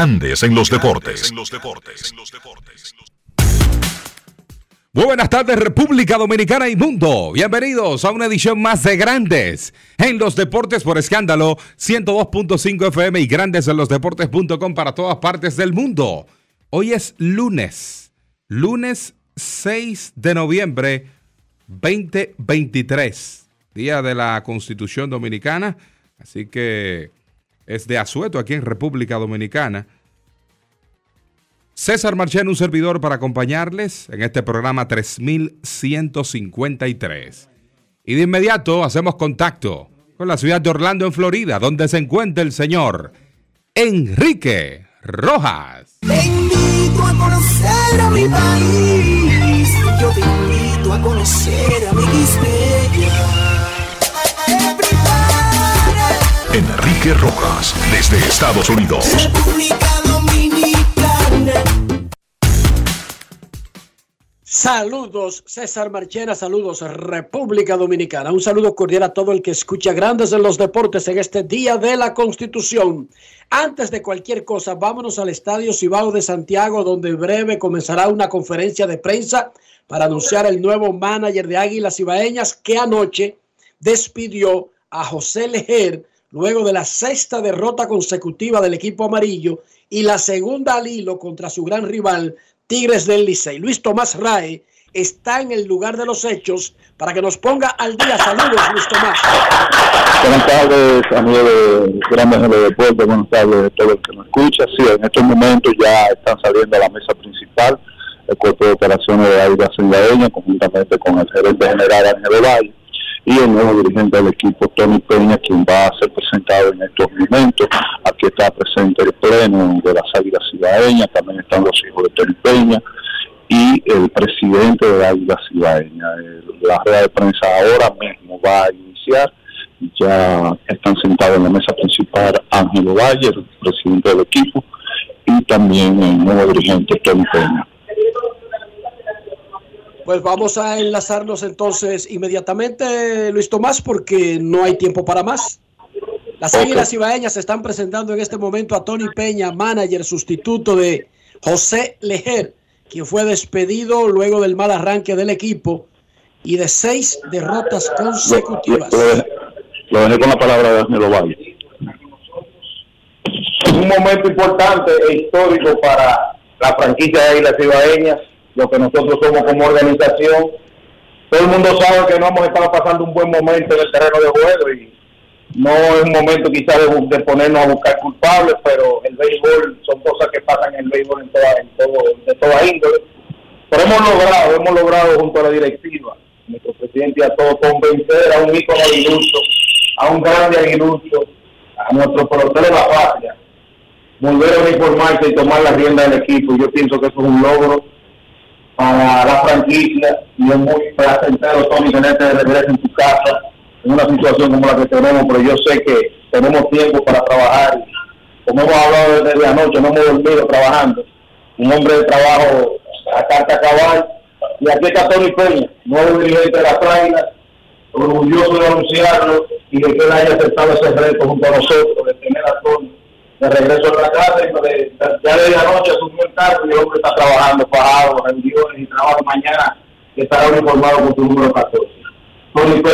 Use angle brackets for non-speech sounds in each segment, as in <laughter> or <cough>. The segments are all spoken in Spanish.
Grandes en los deportes. Muy buenas tardes República Dominicana y mundo. Bienvenidos a una edición más de Grandes en los deportes por escándalo 102.5 FM y grandes en los deportes.com para todas partes del mundo. Hoy es lunes, lunes 6 de noviembre 2023, día de la Constitución Dominicana. Así que es de asueto aquí en República Dominicana. César Marchén, un servidor para acompañarles en este programa 3153. Y de inmediato hacemos contacto con la ciudad de Orlando, en Florida, donde se encuentra el señor Enrique Rojas. Te invito a conocer a mi país. Yo te invito a conocer a mi Enrique Rojas, desde Estados Unidos. República Dominicana. Saludos, César Marchena, saludos, República Dominicana. Un saludo cordial a todo el que escucha Grandes en los Deportes en este Día de la Constitución. Antes de cualquier cosa, vámonos al Estadio Cibao de Santiago, donde en breve comenzará una conferencia de prensa para anunciar el nuevo manager de Águilas Cibaeñas que anoche despidió a José Lejer luego de la sexta derrota consecutiva del equipo amarillo y la segunda al hilo contra su gran rival Tigres del Licey. Luis Tomás Rae está en el lugar de los hechos para que nos ponga al día. Saludos, Luis Tomás. Buenas tardes, amigos de Grandes los Deportes, buenas tardes a todo el que nos escucha. Sí, en estos momentos ya están saliendo a la mesa principal el cuerpo de operaciones de Águila Sengadeña, conjuntamente con el gerente general Ángel Valle y el nuevo dirigente del equipo, Tony Peña, quien va a ser presentado en estos momentos. Aquí está presente el pleno de las Águilas Cibaeñas, también están los hijos de Tony Peña y el presidente de Águilas Cibaeñas. La rueda de prensa ahora mismo va a iniciar. Ya están sentados en la mesa principal Ángelo Valle, presidente del equipo, y también el nuevo dirigente Tony Peña. Pues vamos a enlazarnos entonces inmediatamente, Luis Tomás, porque no hay tiempo para más. Las. Águilas Ibaeñas se están presentando en este momento a Tony Peña, manager sustituto de José Lejer, quien fue despedido luego del mal arranque del equipo y de seis derrotas consecutivas. lo dejé, lo dejé con la palabra de Ángelo Valle. un momento importante e histórico para la franquicia de Águilas Ibaeñas, lo que nosotros somos como organización. Todo el mundo sabe que no hemos estado pasando un buen momento en el terreno de juego y no es un momento quizás de, ponernos a buscar culpables, pero el béisbol son cosas que pasan en el béisbol en toda, en todo, de toda índole. Pero hemos logrado, hemos logrado junto a la directiva, nuestro presidente a todos, convencer a un ícono aguilucho, a un grande aguilucho, a nuestro pelotero de la patria, volver a uniformarse y tomar la rienda del equipo. Yo pienso que eso es un logro para la franquicia y es muy placentero, Tony, tenerte de regreso en tu casa en una situación como la que tenemos, pero yo sé que tenemos tiempo para trabajar. Como hemos hablado desde anoche, no hemos dormido trabajando. Un hombre de trabajo a carta cabal. Y aquí está Tony Peña, nuevo dirigente de las Águilas, orgulloso de anunciarlo y de que él haya aceptado ese reto junto a nosotros, de tener a de regreso a la casa, y de- ya de la noche asumió el cargo y el hombre está trabajando, pagado, reuniones y trabajo mañana estará uniformado con su número 14. Tony me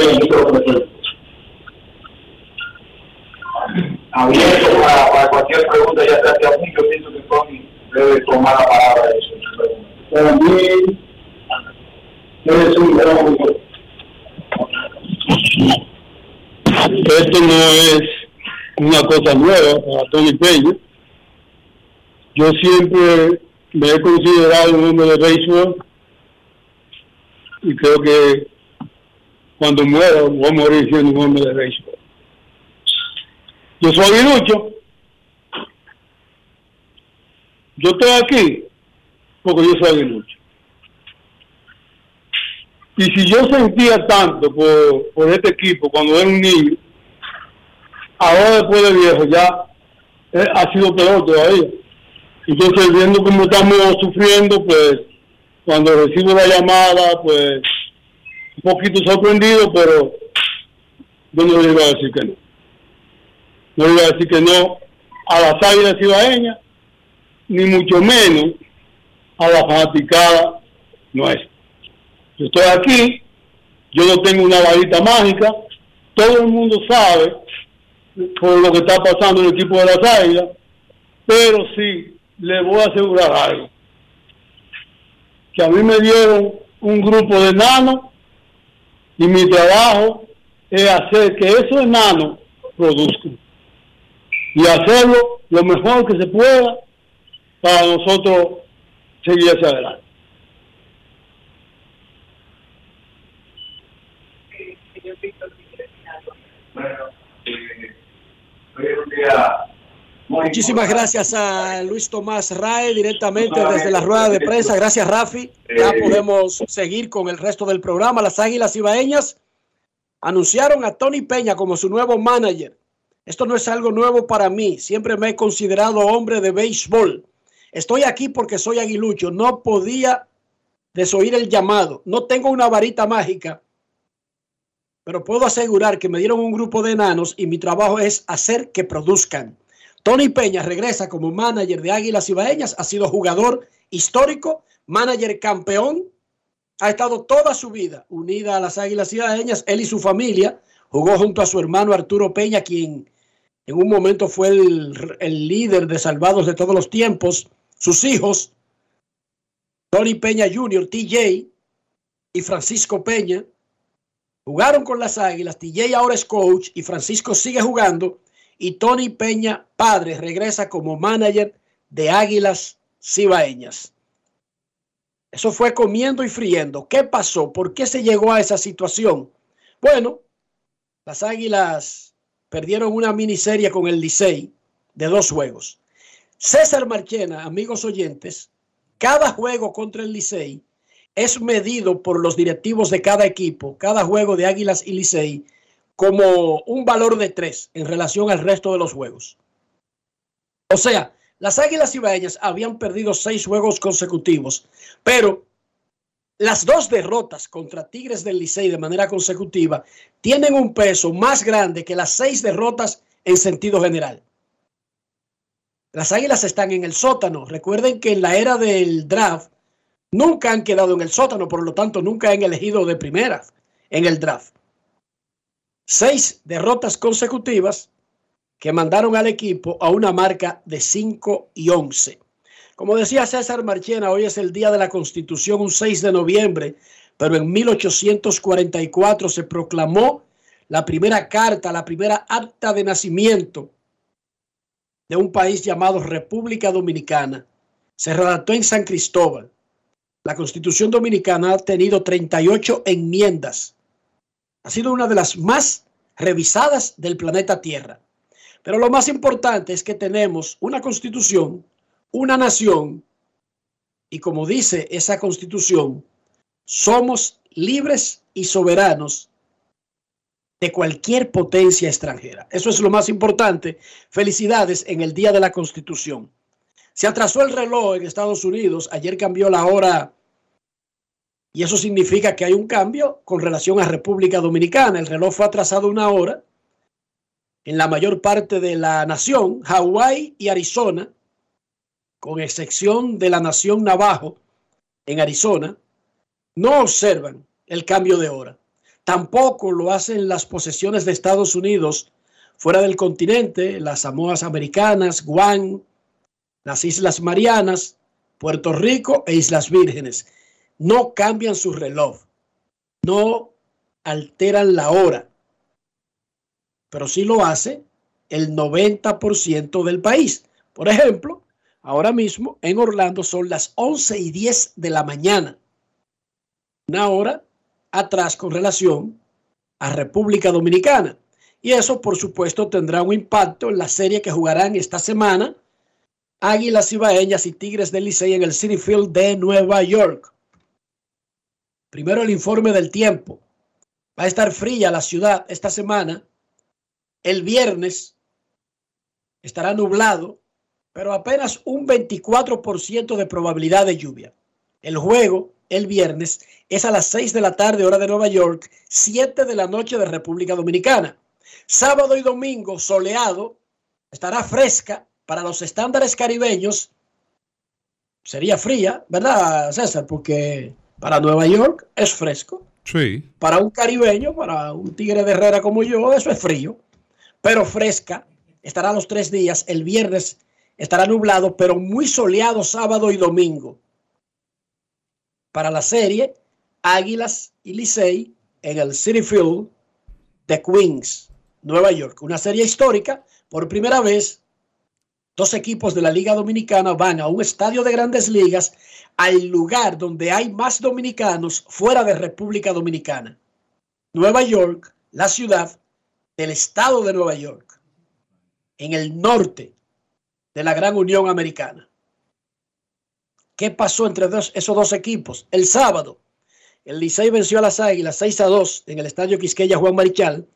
abierto para, cualquier pregunta, ya sea hacia mí, yo pienso que Tony debe tomar la palabra de eso. Para mí, un gran. Esto no es una cosa nueva para Tony Peña. Yo siempre me he considerado un hombre de béisbol y creo que cuando muera voy a morir siendo un hombre de béisbol. Yo soy aguilucho. Yo estoy aquí porque yo soy aguilucho. Y si yo sentía tanto por, por este equipo cuando era un niño, ahora después de viejo ya eh, ha sido peor todavía. Entonces, viendo cómo estamos sufriendo, pues cuando recibo la llamada, pues un poquito sorprendido, pero yo no le iba a decir que no. No le iba a decir que no a las águilas ibaeñas, ni mucho menos a la fanaticada nuestra. Yo estoy aquí, yo no tengo una varita mágica, todo el mundo sabe por lo que está pasando en el equipo de las águilas, pero sí le voy a asegurar algo, que a mí me dieron un grupo de enanos y mi trabajo es hacer que esos enanos produzcan y hacerlo lo mejor que se pueda para nosotros seguir hacia adelante. Muchísimas gracias a Luis Tomás Rae directamente desde la rueda de prensa. Gracias, Rafi. Ya podemos seguir con el resto del programa. Las Águilas Ibaeñas anunciaron a Tony Peña como su nuevo manager. Esto no es algo nuevo para mí. Siempre me he considerado hombre de béisbol. Estoy aquí porque soy aguilucho. No podía desoír el llamado. No tengo una varita mágica, pero puedo asegurar que me dieron un grupo de enanos y mi trabajo es hacer que produzcan. Tony Peña regresa como manager de Águilas Ibaeñas, ha sido jugador histórico, manager campeón, ha estado toda su vida unida a las Águilas Ibaeñas, él y su familia, jugó junto a su hermano Arturo Peña, quien en un momento fue el, el líder de salvados de todos los tiempos, sus hijos, Tony Peña Jr., TJ y Francisco Peña, jugaron con las Águilas, TJ ahora es coach y Francisco sigue jugando y Tony Peña, padre, regresa como manager de Águilas Cibaeñas. Eso fue comiendo y friendo. ¿Qué pasó? ¿Por qué se llegó a esa situación? Bueno, las Águilas perdieron una miniserie con el Licey de dos juegos. César Marchena, amigos oyentes, cada juego contra el Licey es medido por los directivos de cada equipo, cada juego de Águilas y Licey, como un valor de tres en relación al resto de los juegos. O sea, las Águilas Ibaeñas habían perdido seis juegos consecutivos, pero las dos derrotas contra Tigres del Licey de manera consecutiva tienen un peso más grande que las seis derrotas en sentido general. Las Águilas están en el sótano. Recuerden que en la era del draft nunca han quedado en el sótano, por lo tanto nunca han elegido de primera en el draft seis derrotas consecutivas que mandaron al equipo a una marca de 5 y 11. Como decía César Marchena, hoy es el día de la Constitución, un 6 de noviembre, pero en 1844 se proclamó la primera carta, la primera acta de nacimiento de un país llamado República Dominicana. Se redactó en San Cristóbal. La Constitución Dominicana ha tenido 38 enmiendas ha sido una de las más revisadas del planeta Tierra. Pero lo más importante es que tenemos una constitución, una nación, y como dice esa constitución, somos libres y soberanos de cualquier potencia extranjera. Eso es lo más importante. Felicidades en el Día de la Constitución. Se atrasó el reloj en Estados Unidos. Ayer cambió la hora y eso significa que hay un cambio con relación a República Dominicana. El reloj fue atrasado una hora en la mayor parte de la nación, Hawái y Arizona, con excepción de la nación Navajo en Arizona, no observan el cambio de hora. Tampoco lo hacen las posesiones de Estados Unidos fuera del continente, las Samoas Americanas, Guam, las Islas Marianas, Puerto Rico e Islas Vírgenes. No cambian su reloj, no alteran la hora, pero sí lo hace el 90% del país. Por ejemplo, ahora mismo en Orlando son las 11 y 10 de la mañana, una hora atrás con relación a República Dominicana. Y eso, por supuesto, tendrá un impacto en la serie que jugarán esta semana Águilas Ibaeñas y Tigres del Licey en el City Field de Nueva York. Primero el informe del tiempo. Va a estar fría la ciudad esta semana. El viernes estará nublado, pero apenas un 24% de probabilidad de lluvia. El juego el viernes es a las 6 de la tarde hora de Nueva York, 7 de la noche de República Dominicana. Sábado y domingo soleado, estará fresca para los estándares caribeños. Sería fría, ¿verdad, César? Porque para Nueva York es fresco. Sí. Para un caribeño, para un tigre de Herrera como yo, eso es frío. Pero fresca, estará los tres días. El viernes estará nublado, pero muy soleado sábado y domingo. Para la serie, Águilas y Licey en el City Field de Queens, Nueva York. Una serie histórica. Por primera vez, dos equipos de la Liga Dominicana van a un estadio de grandes ligas al lugar donde hay más dominicanos fuera de República Dominicana. Nueva York, la ciudad del estado de Nueva York, en el norte de la Gran Unión Americana. ¿Qué pasó entre esos dos equipos? El sábado, el Licey venció a las Águilas 6 a 2 en el estadio Quisqueya Juan Marichal.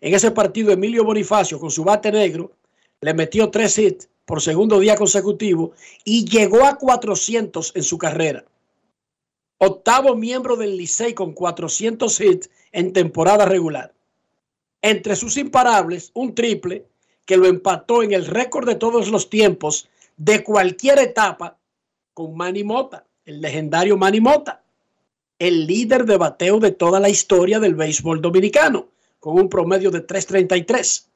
En ese partido, Emilio Bonifacio, con su bate negro, le metió tres hits por segundo día consecutivo y llegó a 400 en su carrera. Octavo miembro del Licey con 400 hits en temporada regular. Entre sus imparables, un triple que lo empató en el récord de todos los tiempos de cualquier etapa con Manny Mota, el legendario Manny Mota, el líder de bateo de toda la historia del béisbol dominicano, con un promedio de 3.33.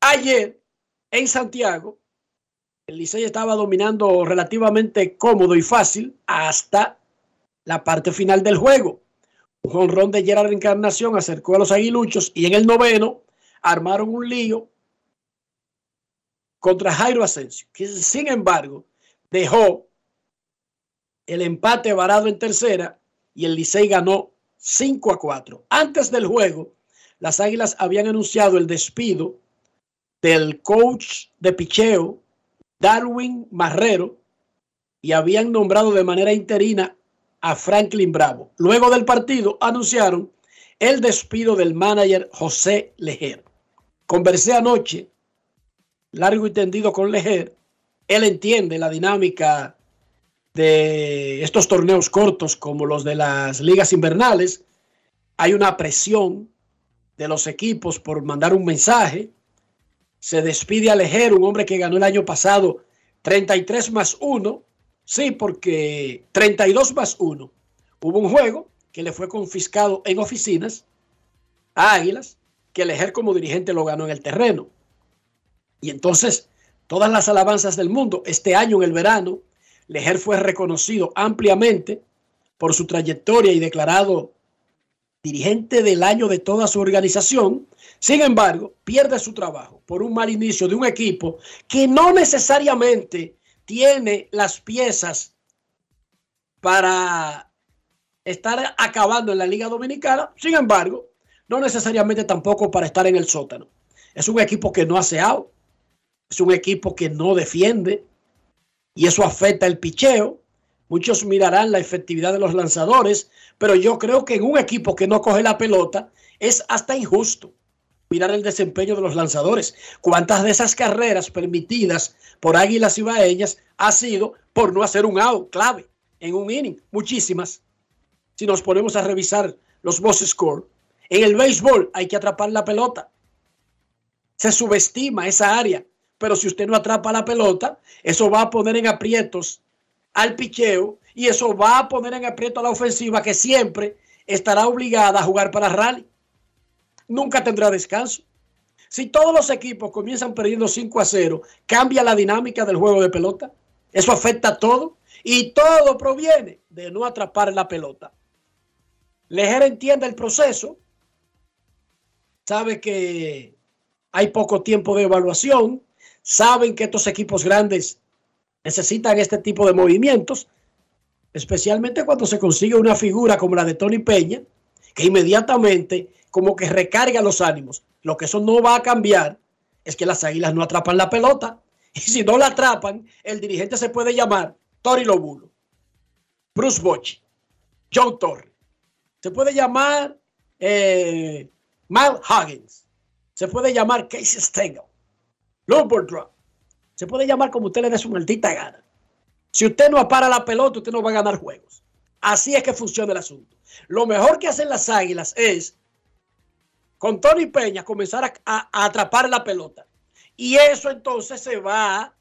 Ayer, en Santiago, el Licey estaba dominando relativamente cómodo y fácil hasta la parte final del juego. Un jonrón de Gerard Encarnación acercó a los aguiluchos y en el noveno armaron un lío contra Jairo Asensio, que sin embargo dejó el empate varado en tercera y el Licey ganó 5 a 4. Antes del juego, las Águilas habían anunciado el despido del coach de picheo, Darwin Marrero, y habían nombrado de manera interina a Franklin Bravo. Luego del partido anunciaron el despido del manager José Lejer. Conversé anoche, largo y tendido con Lejer. Él entiende la dinámica de estos torneos cortos como los de las ligas invernales, hay una presión de los equipos por mandar un mensaje. Se despide a Lejer, un hombre que ganó el año pasado 33 más 1. Sí, porque 32 más 1. Hubo un juego que le fue confiscado en oficinas a Águilas, que Lejer como dirigente lo ganó en el terreno. Y entonces, todas las alabanzas del mundo, este año en el verano, Lejer fue reconocido ampliamente por su trayectoria y declarado dirigente del año de toda su organización. Sin embargo, pierde su trabajo por un mal inicio de un equipo que no necesariamente tiene las piezas para estar acabando en la Liga Dominicana. Sin embargo, no necesariamente tampoco para estar en el sótano. Es un equipo que no hace out, es un equipo que no defiende, y eso afecta el picheo. Muchos mirarán la efectividad de los lanzadores, pero yo creo que en un equipo que no coge la pelota es hasta injusto mirar el desempeño de los lanzadores. ¿Cuántas de esas carreras permitidas por Águilas Ibaeñas ha sido por no hacer un out clave en un inning? Muchísimas. Si nos ponemos a revisar los boss score, en el béisbol hay que atrapar la pelota. Se subestima esa área pero si usted no atrapa la pelota, eso va a poner en aprietos al picheo y eso va a poner en aprieto a la ofensiva que siempre estará obligada a jugar para rally. Nunca tendrá descanso. Si todos los equipos comienzan perdiendo 5 a 0, cambia la dinámica del juego de pelota. Eso afecta a todo y todo proviene de no atrapar la pelota. Lejer entiende el proceso, sabe que hay poco tiempo de evaluación, saben que estos equipos grandes necesitan este tipo de movimientos, especialmente cuando se consigue una figura como la de Tony Peña, que inmediatamente como que recarga los ánimos. Lo que eso no va a cambiar es que las águilas no atrapan la pelota. <laughs> Y si no la atrapan, el dirigente se puede llamar Tori Lobulo, Bruce Bochy, Joe Torre. Se puede llamar eh, Mal Huggins. Se puede llamar Casey Stengel. Drop. Se puede llamar como usted le dé su maldita gana. Si usted no apara la pelota, usted no va a ganar juegos. Así es que funciona el asunto. Lo mejor que hacen las águilas es, con Tony Peña, comenzar a, atrapar la pelota. Y eso entonces se va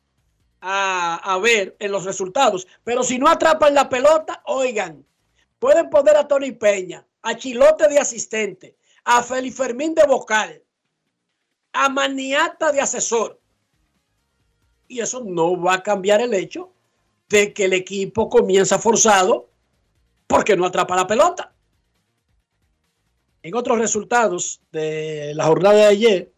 a, ver en los resultados. Pero si no atrapan la pelota, oigan, pueden poner a Tony Peña, a Chilote de asistente, a Félix Fermín de vocal, a Maniata de asesor. Y eso no va a cambiar el hecho de que el equipo comienza forzado porque no atrapa la pelota. En otros resultados de la jornada de ayer,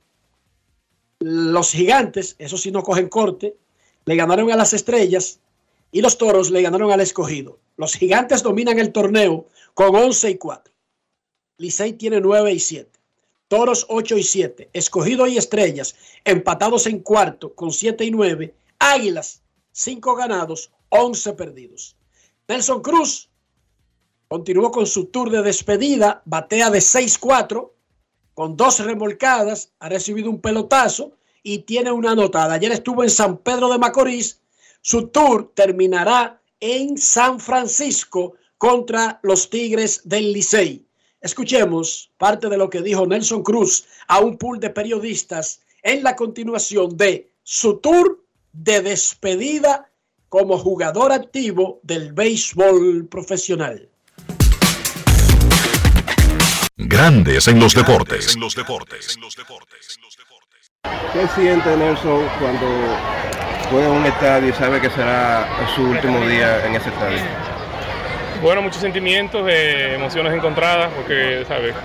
los gigantes, eso sí no cogen corte, le ganaron a las estrellas y los toros le ganaron al escogido. Los gigantes dominan el torneo con 11 y 4. Licey tiene 9 y 7. Toros 8 y 7. Escogido y estrellas empatados en cuarto con 7 y 9. Águilas 5 ganados, 11 perdidos. Nelson Cruz continuó con su tour de despedida, batea de 6-4 con dos remolcadas, ha recibido un pelotazo y tiene una anotada. Ayer estuvo en San Pedro de Macorís. Su tour terminará en San Francisco contra los Tigres del Licey. Escuchemos parte de lo que dijo Nelson Cruz a un pool de periodistas en la continuación de su tour de despedida como jugador activo del béisbol profesional. Grandes en los deportes. En los deportes. ¿Qué siente Nelson cuando juega en un estadio y sabe que será su último día en ese estadio? Bueno, muchos sentimientos, eh, emociones encontradas, porque ¿sabes?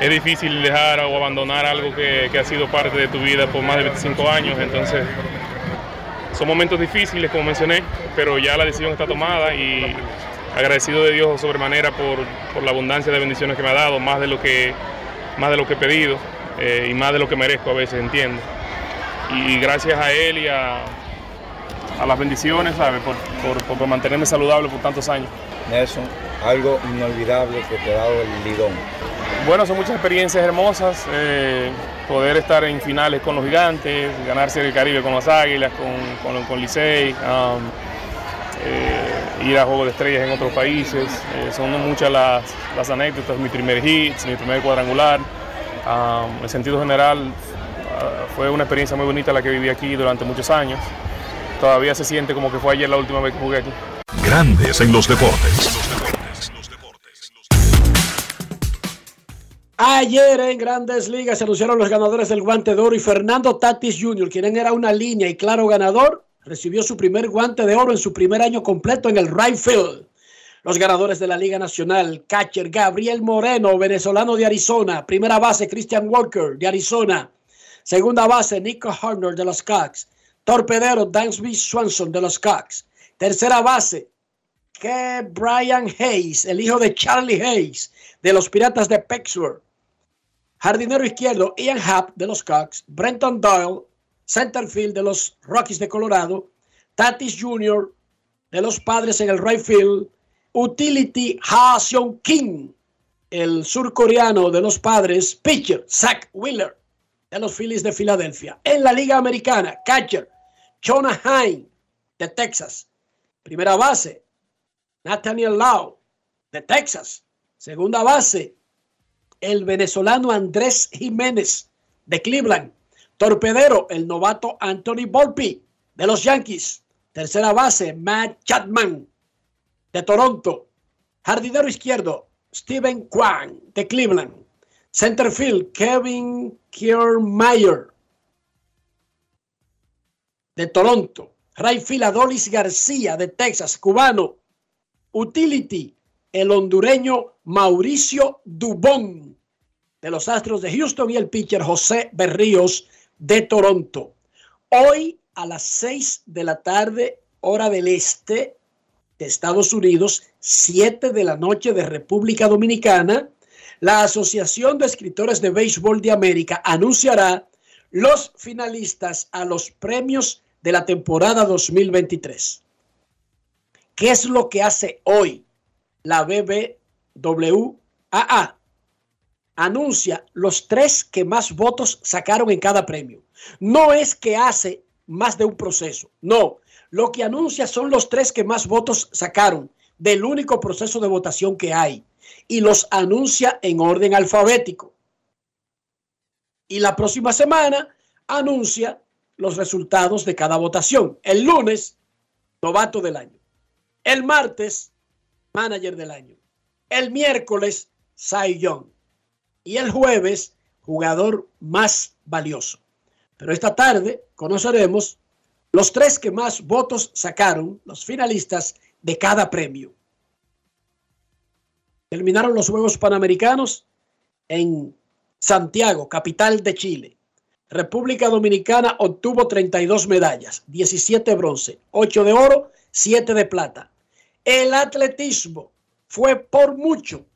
es difícil dejar o abandonar algo que, que, ha sido parte de tu vida por más de 25 años, entonces son momentos difíciles, como mencioné, pero ya la decisión está tomada y agradecido de Dios sobremanera por, por la abundancia de bendiciones que me ha dado, más de lo que, más de lo que he pedido eh, y más de lo que merezco a veces, entiendo. Y gracias a Él y a, a las bendiciones, ¿sabes? Por, por, por, mantenerme saludable por tantos años. Nelson, algo inolvidable que te ha dado el Lidón. Bueno, son muchas experiencias hermosas, eh, poder estar en finales con los gigantes, ganarse el Caribe con las Águilas, con, con, con Licey, um, eh, ir a Juegos de Estrellas en otros países, eh, son muchas las, las, anécdotas, mi primer hit, mi primer cuadrangular, um, en sentido general uh, fue una experiencia muy bonita la que viví aquí durante muchos años, todavía se siente como que fue ayer la última vez que jugué aquí. Grandes en los deportes. Ayer en Grandes Ligas se anunciaron los ganadores del guante de oro y Fernando Tatis Jr., quien era una línea y claro ganador, recibió su primer guante de oro en su primer año completo en el right field. Los ganadores de la Liga Nacional, catcher Gabriel Moreno, venezolano de Arizona, primera base Christian Walker de Arizona, segunda base Nico Harner de los Cox, torpedero Dansby Swanson de los Cox, tercera base que Brian Hayes, el hijo de Charlie Hayes de los Piratas de Pittsburgh, Jardinero izquierdo, Ian Happ de los Cox, Brenton Doyle, centerfield de los Rockies de Colorado, Tatis Jr. de los Padres en el right field, utility Ha Seong Kim, el surcoreano de los Padres, pitcher Zach Wheeler de los Phillies de Filadelfia. En la Liga Americana, catcher Jonah Hine de Texas. Primera base, Nathaniel Lau de Texas. Segunda base, el venezolano Andrés Jiménez de Cleveland. Torpedero, el novato Anthony Volpi de los Yankees. Tercera base, Matt Chapman de Toronto. Jardinero izquierdo, Steven Kwan de Cleveland. Centerfield, Kevin Kiermaier de Toronto. Right Adolis García de Texas, cubano. Utility, el hondureño Mauricio Dubón de los Astros de Houston y el pitcher José Berríos de Toronto. Hoy a las 6 de la tarde, hora del este de Estados Unidos, 7 de la noche de República Dominicana, la Asociación de Escritores de Béisbol de América anunciará los finalistas a los premios de la temporada 2023. ¿Qué es lo que hace hoy la BBWAA? Anuncia los tres que más votos sacaron en cada premio. No es que hace más de un proceso, no. Lo que anuncia son los tres que más votos sacaron del único proceso de votación que hay y los anuncia en orden alfabético. Y la próxima semana anuncia los resultados de cada votación. El lunes, novato del año. El martes, manager del año. El miércoles, Cy Young. Y el jueves, jugador más valioso. Pero esta tarde conoceremos los tres que más votos sacaron, los finalistas de cada premio. Terminaron los Juegos Panamericanos en Santiago, capital de Chile. República Dominicana obtuvo 32 medallas, 17 bronce, 8 de oro, 7 de plata. El atletismo fue por mucho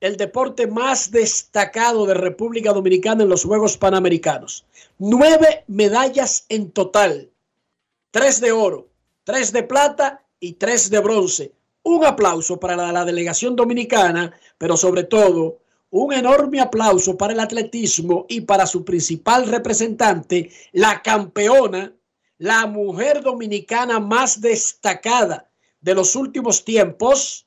el deporte más destacado de República Dominicana en los Juegos Panamericanos. Nueve medallas en total, tres de oro, tres de plata y tres de bronce. Un aplauso para la, delegación dominicana, pero sobre todo un enorme aplauso para el atletismo y para su principal representante, la campeona, la mujer dominicana más destacada de los últimos tiempos,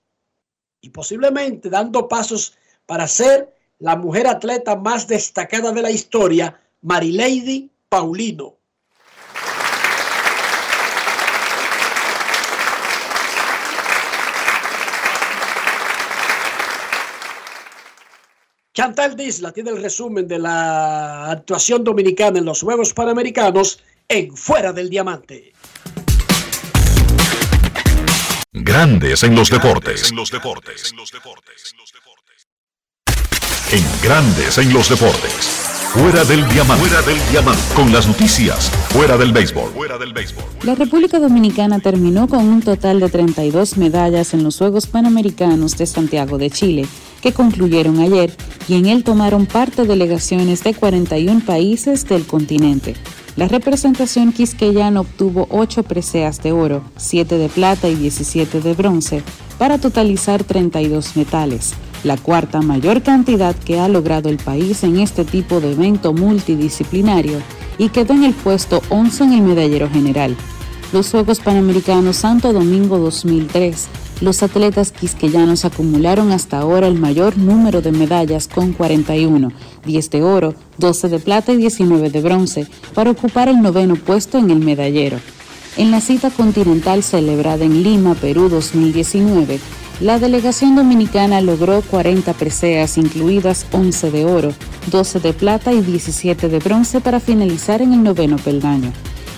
y posiblemente dando pasos para ser la mujer atleta más destacada de la historia, Marilady Paulino. Chantal Disla tiene el resumen de la actuación dominicana en los Juegos Panamericanos en Fuera del Diamante. Grandes en los deportes. En los deportes. En Grandes en los deportes. Fuera del diamante. Fuera del diamante. Con las noticias. Fuera del béisbol. Fuera del béisbol. La República Dominicana terminó con un total de 32 medallas en los Juegos Panamericanos de Santiago de Chile, que concluyeron ayer, y en él tomaron parte delegaciones de 41 países del continente. La representación quisqueyana obtuvo 8 preseas de oro, 7 de plata y 17 de bronce, para totalizar 32 metales, la cuarta mayor cantidad que ha logrado el país en este tipo de evento multidisciplinario y quedó en el puesto 11 en el medallero general. Los Juegos Panamericanos Santo Domingo 2003 los atletas quisqueyanos acumularon hasta ahora el mayor número de medallas con 41, 10 de oro, 12 de plata y 19 de bronce, para ocupar el noveno puesto en el medallero. En la cita continental celebrada en Lima, Perú 2019, la delegación dominicana logró 40 preseas, incluidas 11 de oro, 12 de plata y 17 de bronce para finalizar en el noveno peldaño.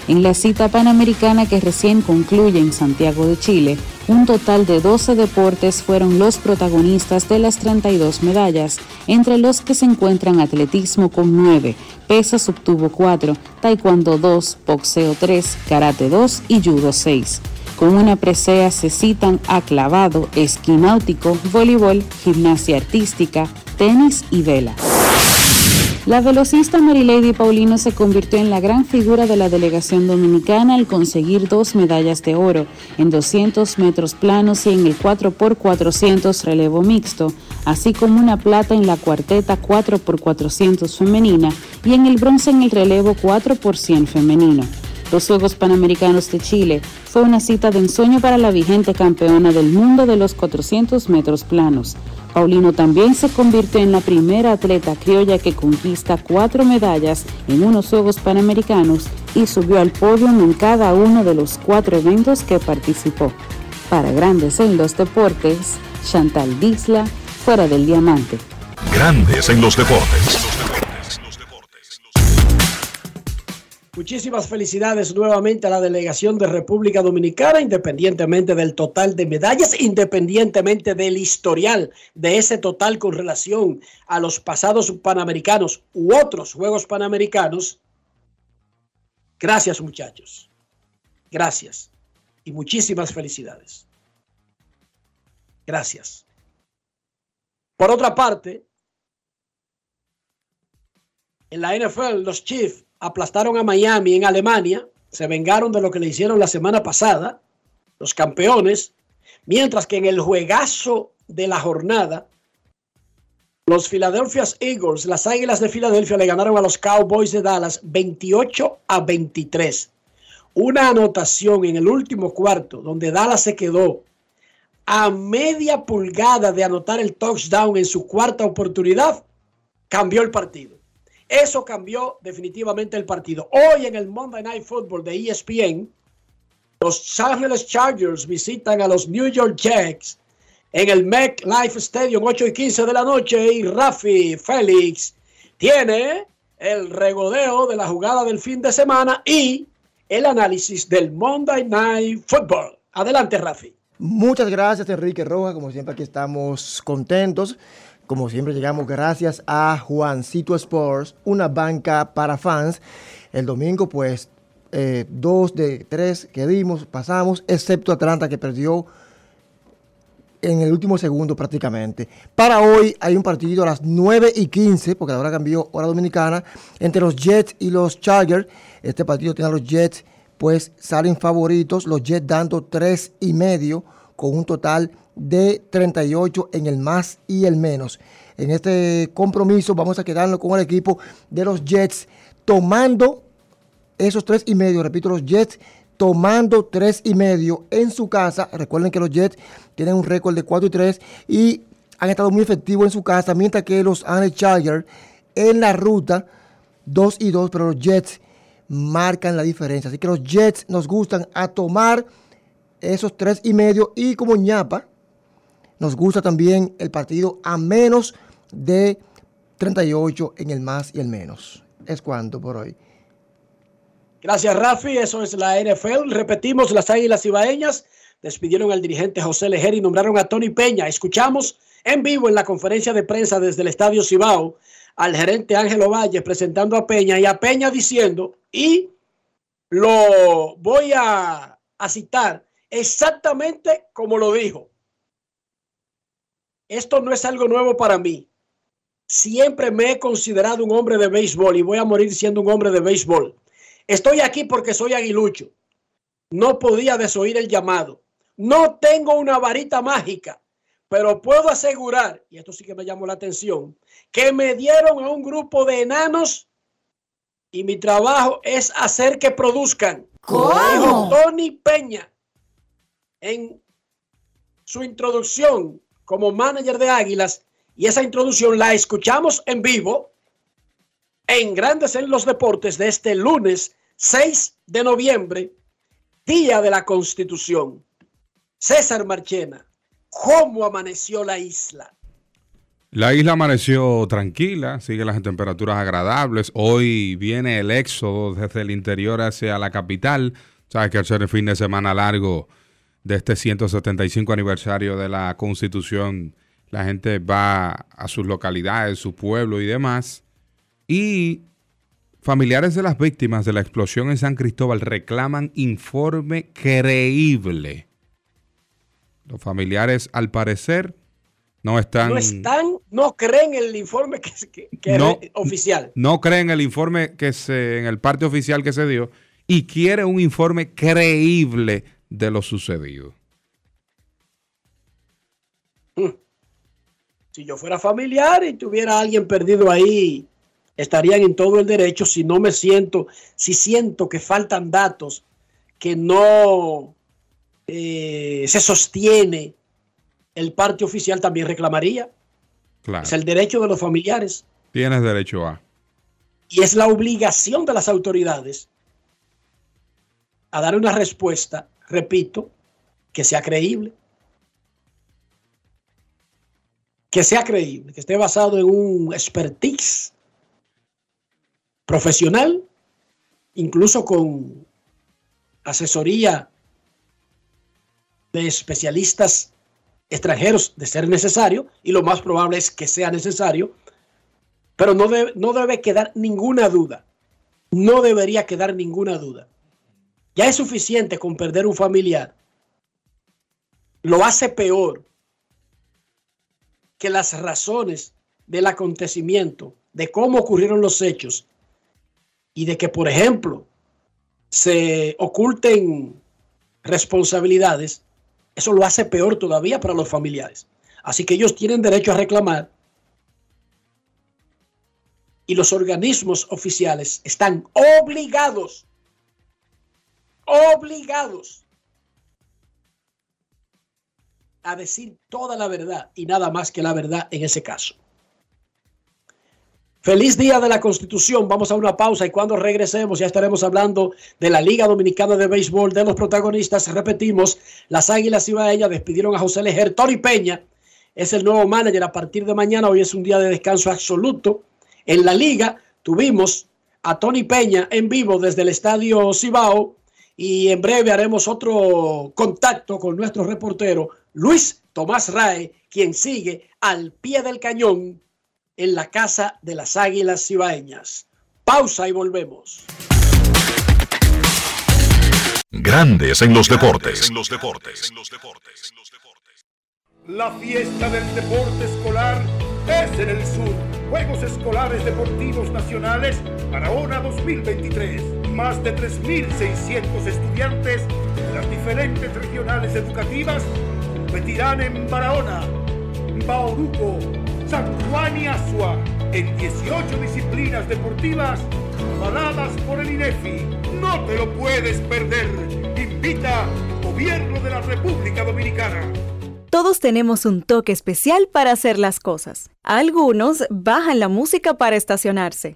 En la cita panamericana que recién concluye en Santiago de Chile, un total de 12 deportes fueron los protagonistas de las 32 medallas, entre los que se encuentran atletismo con 9, pesas obtuvo 4, taekwondo 2, boxeo 3, karate 2 y judo 6. Con una presea se citan aclavado, esquí náutico, voleibol, gimnasia artística, tenis y vela. La velocista Marilady Paulino se convirtió en la gran figura de la delegación dominicana al conseguir dos medallas de oro en 200 metros planos y en el 4x400 relevo mixto, así como una plata en la cuarteta 4x400 femenina y en el bronce en el relevo 4x100 femenino. Los Juegos Panamericanos de Chile fue una cita de ensueño para la vigente campeona del mundo de los 400 metros planos Paulino también se convirtió en la primera atleta criolla que conquista cuatro medallas en unos Juegos Panamericanos y subió al podio en cada uno de los cuatro eventos que participó. Para Grandes en los Deportes, Chantal Disla, fuera del diamante. Grandes en los deportes. Muchísimas felicidades nuevamente a la delegación de República Dominicana, independientemente del total de medallas, independientemente del historial de ese total con relación a los pasados panamericanos u otros Juegos Panamericanos. Gracias muchachos. Gracias. Y muchísimas felicidades. Gracias. Por otra parte, en la NFL, los Chiefs aplastaron a Miami en Alemania, se vengaron de lo que le hicieron la semana pasada, los campeones, mientras que en el juegazo de la jornada, los Philadelphia Eagles, las Águilas de Filadelfia, le ganaron a los Cowboys de Dallas 28 a 23. Una anotación en el último cuarto, donde Dallas se quedó a media pulgada de anotar el touchdown en su cuarta oportunidad, cambió el partido. Eso cambió definitivamente el partido. Hoy en el Monday Night Football de ESPN, los Angeles Chargers visitan a los New York Jets en el MetLife Stadium 8 y 15 de la noche y Rafi Félix tiene el regodeo de la jugada del fin de semana y el análisis del Monday Night Football. Adelante, Rafi. Muchas gracias, Enrique Roja. Como siempre, aquí estamos contentos. Como siempre, llegamos gracias a Juancito Sports, una banca para fans. El domingo, pues, eh, dos de tres que dimos, pasamos, excepto Atlanta que perdió en el último segundo prácticamente. Para hoy hay un partido a las 9 y 15, porque ahora cambió hora dominicana, entre los Jets y los Chargers. Este partido tiene a los Jets, pues salen favoritos, los Jets dando 3 y medio con un total de 38 en el más y el menos. En este compromiso vamos a quedarnos con el equipo de los Jets tomando esos tres y medio, repito, los Jets tomando tres y medio en su casa. Recuerden que los Jets tienen un récord de 4 y 3 y han estado muy efectivos en su casa, mientras que los Ángeles Chargers en la ruta 2 y 2, pero los Jets marcan la diferencia. Así que los Jets nos gustan a tomar esos tres y medio y como ñapa, nos gusta también el partido a menos de 38 en el más y el menos. Es cuanto por hoy. Gracias, Rafi. Eso es la NFL. Repetimos, las Águilas Ibaeñas despidieron al dirigente José Lejer y nombraron a Tony Peña. Escuchamos en vivo en la conferencia de prensa desde el Estadio Cibao al gerente Ángelo Valle presentando a Peña y a Peña diciendo, y lo voy a, a citar exactamente como lo dijo. Esto no es algo nuevo para mí. Siempre me he considerado un hombre de béisbol y voy a morir siendo un hombre de béisbol. Estoy aquí porque soy aguilucho. No podía desoír el llamado. No tengo una varita mágica, pero puedo asegurar, y esto sí que me llamó la atención, que me dieron a un grupo de enanos y mi trabajo es hacer que produzcan. Dijo Tony Peña en su introducción como manager de Águilas y esa introducción la escuchamos en vivo en Grandes en los Deportes de este lunes 6 de noviembre, Día de la Constitución. César Marchena, ¿cómo amaneció la isla? La isla amaneció tranquila, sigue las temperaturas agradables. Hoy viene el éxodo desde el interior hacia la capital. Sabes que al ser el fin de semana largo de este 175 aniversario de la Constitución, la gente va a sus localidades, su pueblo y demás. Y familiares de las víctimas de la explosión en San Cristóbal reclaman informe creíble. Los familiares, al parecer, no están... No están, no creen el informe que, que, que No. oficial. no creen el informe que se, en el parte oficial que se dio y quiere un informe creíble de lo sucedido. Si yo fuera familiar y tuviera a alguien perdido ahí, estarían en todo el derecho. Si no me siento, si siento que faltan datos, que no eh, se sostiene el parte oficial, también reclamaría. Claro. Es el derecho de los familiares Tienes derecho a. y es la obligación de las autoridades a dar una respuesta, repito, que sea creíble. Que sea creíble, que esté basado en un expertise profesional, incluso con asesoría de especialistas extranjeros de ser necesario, y lo más probable es que sea necesario, pero no debe, no debe quedar ninguna duda. No debería quedar ninguna duda. Ya es suficiente con perder un familiar. Lo hace peor que las razones del acontecimiento, de cómo ocurrieron los hechos y de que, por ejemplo, se oculten responsabilidades, eso lo hace peor todavía para los familiares. Así que ellos tienen derecho a reclamar y los organismos oficiales están obligados, obligados a decir toda la verdad y nada más que la verdad en ese caso. Feliz día de la Constitución. Vamos a una pausa y cuando regresemos ya estaremos hablando de la Liga Dominicana de Béisbol, de los protagonistas. Repetimos, las Águilas Ibaeñas despidieron a José Lejer. Tony Peña es el nuevo manager a partir de mañana. Hoy es un día de descanso absoluto. En la liga tuvimos a Tony Peña en vivo desde el estadio Cibao y en breve haremos otro contacto con nuestro reportero Luis Tomás Rae, quien sigue al pie del cañón en la casa de las Águilas Cibaeñas. Pausa y volvemos. Grandes en los deportes. En los deportes. La fiesta del deporte escolar es en el sur. Juegos Escolares Deportivos Nacionales Barahona 2023. Más de 3.600 estudiantes de las diferentes regionales educativas competirán en Barahona, Bauruco, San Juan y Asua en 18 disciplinas deportivas avaladas por el INEFI. No te lo puedes perder. Invita Gobierno de la República Dominicana. Todos tenemos un toque especial para hacer las cosas. Algunos bajan la música para estacionarse.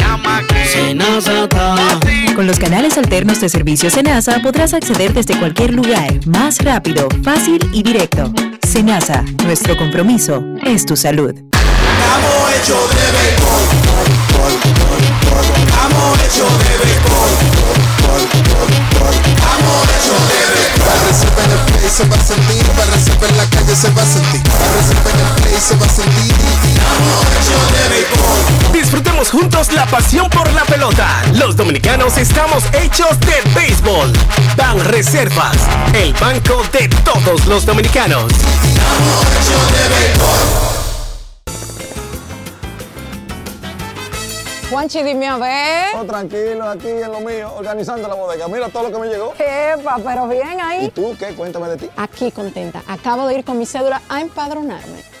Con los canales alternos de servicio Senasa podrás acceder desde cualquier lugar, más rápido, fácil y directo. Senasa, nuestro compromiso es tu salud. Estamos hechos de béisbol. Estamos hechos de béisbol. Estamos hechos de béisbol. Para reservar en el play se va a sentir, para reservar en la calle se va a sentir, para reservar en el play se va a sentir. Estamos hechos de béisbol. Juntos la pasión por la pelota. Los dominicanos estamos hechos de béisbol. Ban Reservas, el banco de todos los dominicanos. Estamos hechos de béisbol. Juanchi, dime a ver. Oh, tranquilo, aquí en lo mío, organizando la bodega. Mira todo lo que me llegó. Epa, pero bien ahí. ¿Y tú qué? Cuéntame de ti. Aquí contenta. Acabo de ir con mi cédula a empadronarme.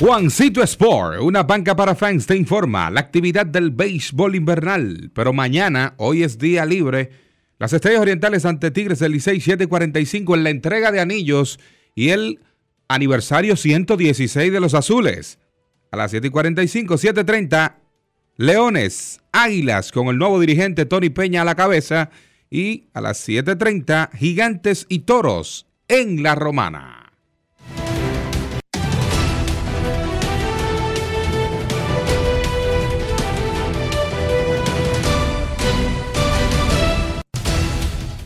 Juancito Sport, una banca para fans, te informa la actividad del béisbol invernal. Pero mañana, hoy es día libre, las Estrellas Orientales ante Tigres del Licey 745 en la entrega de anillos y el aniversario 116 de los Azules. A las 7:45, 7:30, Leones, Águilas con el nuevo dirigente Tony Peña a la cabeza. Y a las 7:30, Gigantes y Toros en la Romana.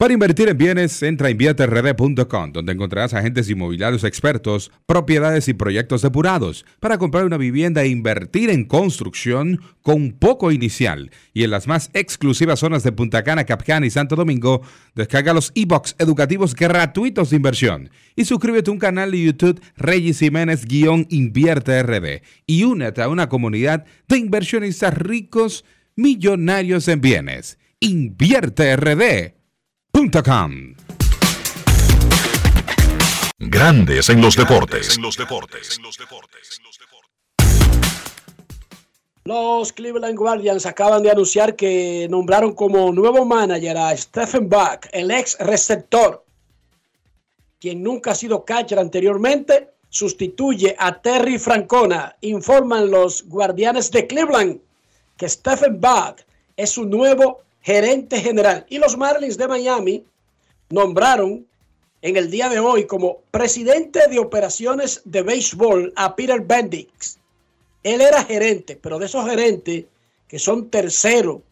Para invertir en bienes, entra a invierterd.com, donde encontrarás agentes inmobiliarios expertos, propiedades y proyectos depurados para comprar una vivienda e invertir en construcción con poco inicial. Y en las más exclusivas zonas de Punta Cana, Capcana y Santo Domingo, descarga los e-books educativos gratuitos de inversión. Y suscríbete a un canal de YouTube Reyes Jiménez-Invierte RD y únete a una comunidad de inversionistas ricos millonarios en bienes. Invierte RD. Grandes en los deportes. Los Cleveland Guardians acaban de anunciar que nombraron como nuevo manager a Stephen Buck, el ex receptor, quien nunca ha sido catcher anteriormente, sustituye a Terry Francona. Informan los Guardianes de Cleveland que Stephen Buck es su nuevo gerente general. Y los Marlins de Miami nombraron en el día de hoy como presidente de operaciones de béisbol a Peter Bendix. Él era gerente, pero de esos gerentes que son tercero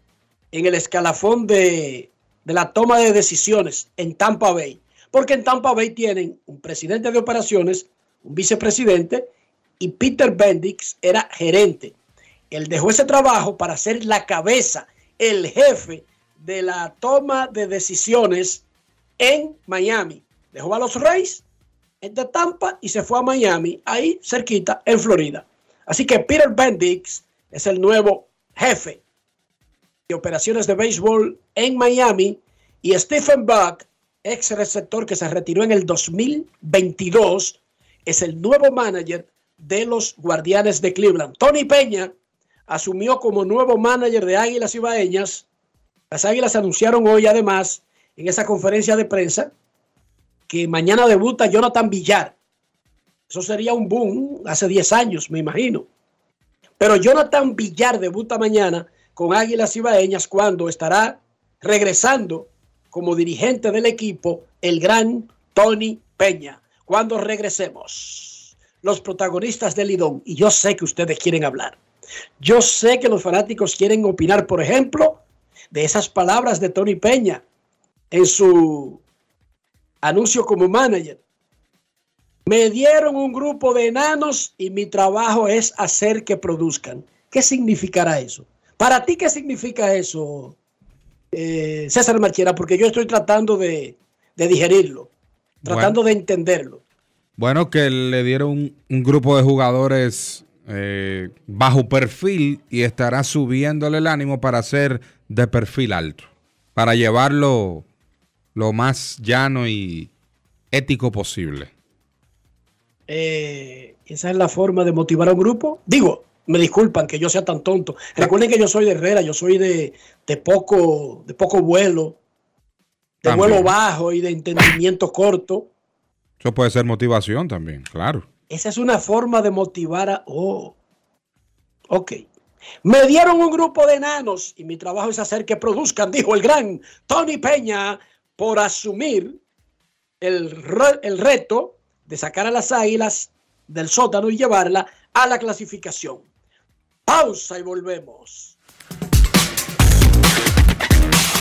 en el escalafón de, de la toma de decisiones en Tampa Bay. Porque en Tampa Bay tienen un presidente de operaciones, un vicepresidente y Peter Bendix era gerente. Él dejó ese trabajo para ser la cabeza el jefe de la toma de decisiones en Miami. Dejó a los Reyes de Tampa y se fue a Miami, ahí cerquita, en Florida. Así que Peter Bendix es el nuevo jefe de operaciones de béisbol en Miami y Stephen Buck, ex receptor que se retiró en el 2022, es el nuevo manager de los Guardianes de Cleveland. Tony Peña asumió como nuevo manager de Águilas Ibaeñas. Las Águilas anunciaron hoy además en esa conferencia de prensa que mañana debuta Jonathan Villar. Eso sería un boom hace 10 años, me imagino. Pero Jonathan Villar debuta mañana con Águilas Ibaeñas cuando estará regresando como dirigente del equipo el gran Tony Peña. Cuando regresemos, los protagonistas del Lidón, y yo sé que ustedes quieren hablar. Yo sé que los fanáticos quieren opinar, por ejemplo, de esas palabras de Tony Peña en su anuncio como manager. Me dieron un grupo de enanos y mi trabajo es hacer que produzcan. ¿Qué significará eso? Para ti, ¿qué significa eso, eh, César Marchera? Porque yo estoy tratando de, de digerirlo, tratando Bueno. de entenderlo. Bueno, que le dieron un, un grupo de jugadores eh, bajo perfil y estará subiéndole el ánimo para ser de perfil alto, para llevarlo lo más llano y ético posible. Eh, esa es la forma de motivar a un grupo. Digo, me disculpan que yo sea tan tonto. Recuerden que yo soy de Herrera, yo soy de, de poco, de poco vuelo, de También. vuelo bajo y de entendimiento corto. Eso puede ser motivación también, claro. Esa es una forma de motivar a. Oh, ok. Me dieron un grupo de enanos y mi trabajo es hacer que produzcan, dijo el gran Tony Peña, por asumir el, el reto de sacar a las águilas del sótano y llevarla a la clasificación. Pausa y volvemos.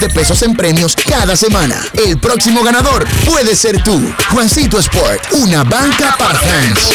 de pesos en premios cada semana. El próximo ganador puede ser tú. Juancito Sport, una banca para fans.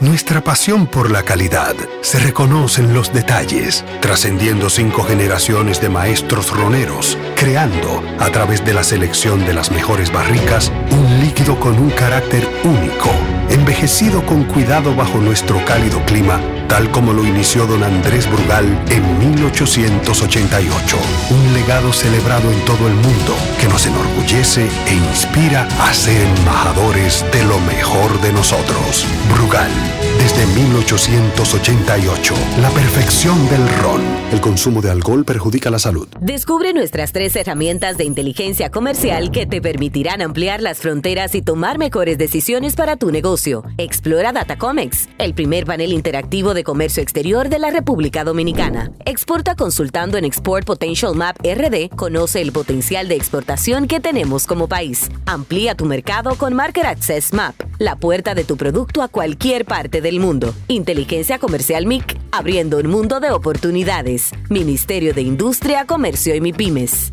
Nuestra pasión por la calidad se reconoce en los detalles, trascendiendo cinco generaciones de maestros roneros, creando, a través de la selección de las mejores barricas, un líquido con un carácter único, envejecido con cuidado bajo nuestro cálido clima, tal como lo inició don Andrés Brugal en 1888. Un legado celebrado en todo el mundo que nos enorgullece e inspira a ser embajadores de lo mejor de nosotros. Brugal, desde 1888, la perfección del ron. El consumo de alcohol perjudica la salud. Descubre nuestras tres herramientas de inteligencia comercial que te permitirán ampliar las fronteras y tomar mejores decisiones para tu negocio. Explora Datacomex, el primer panel interactivo de comercio exterior de la República Dominicana. Exporta consultando en Export Potential Map RD. Conoce el potencial de exportación que tenemos como país. Amplía tu mercado con Market Access Map, la puerta de tu producto a cualquier parte del mundo. Inteligencia Comercial MIC, abriendo un mundo de oportunidades. Ministerio de Industria, Comercio y MIPIMES.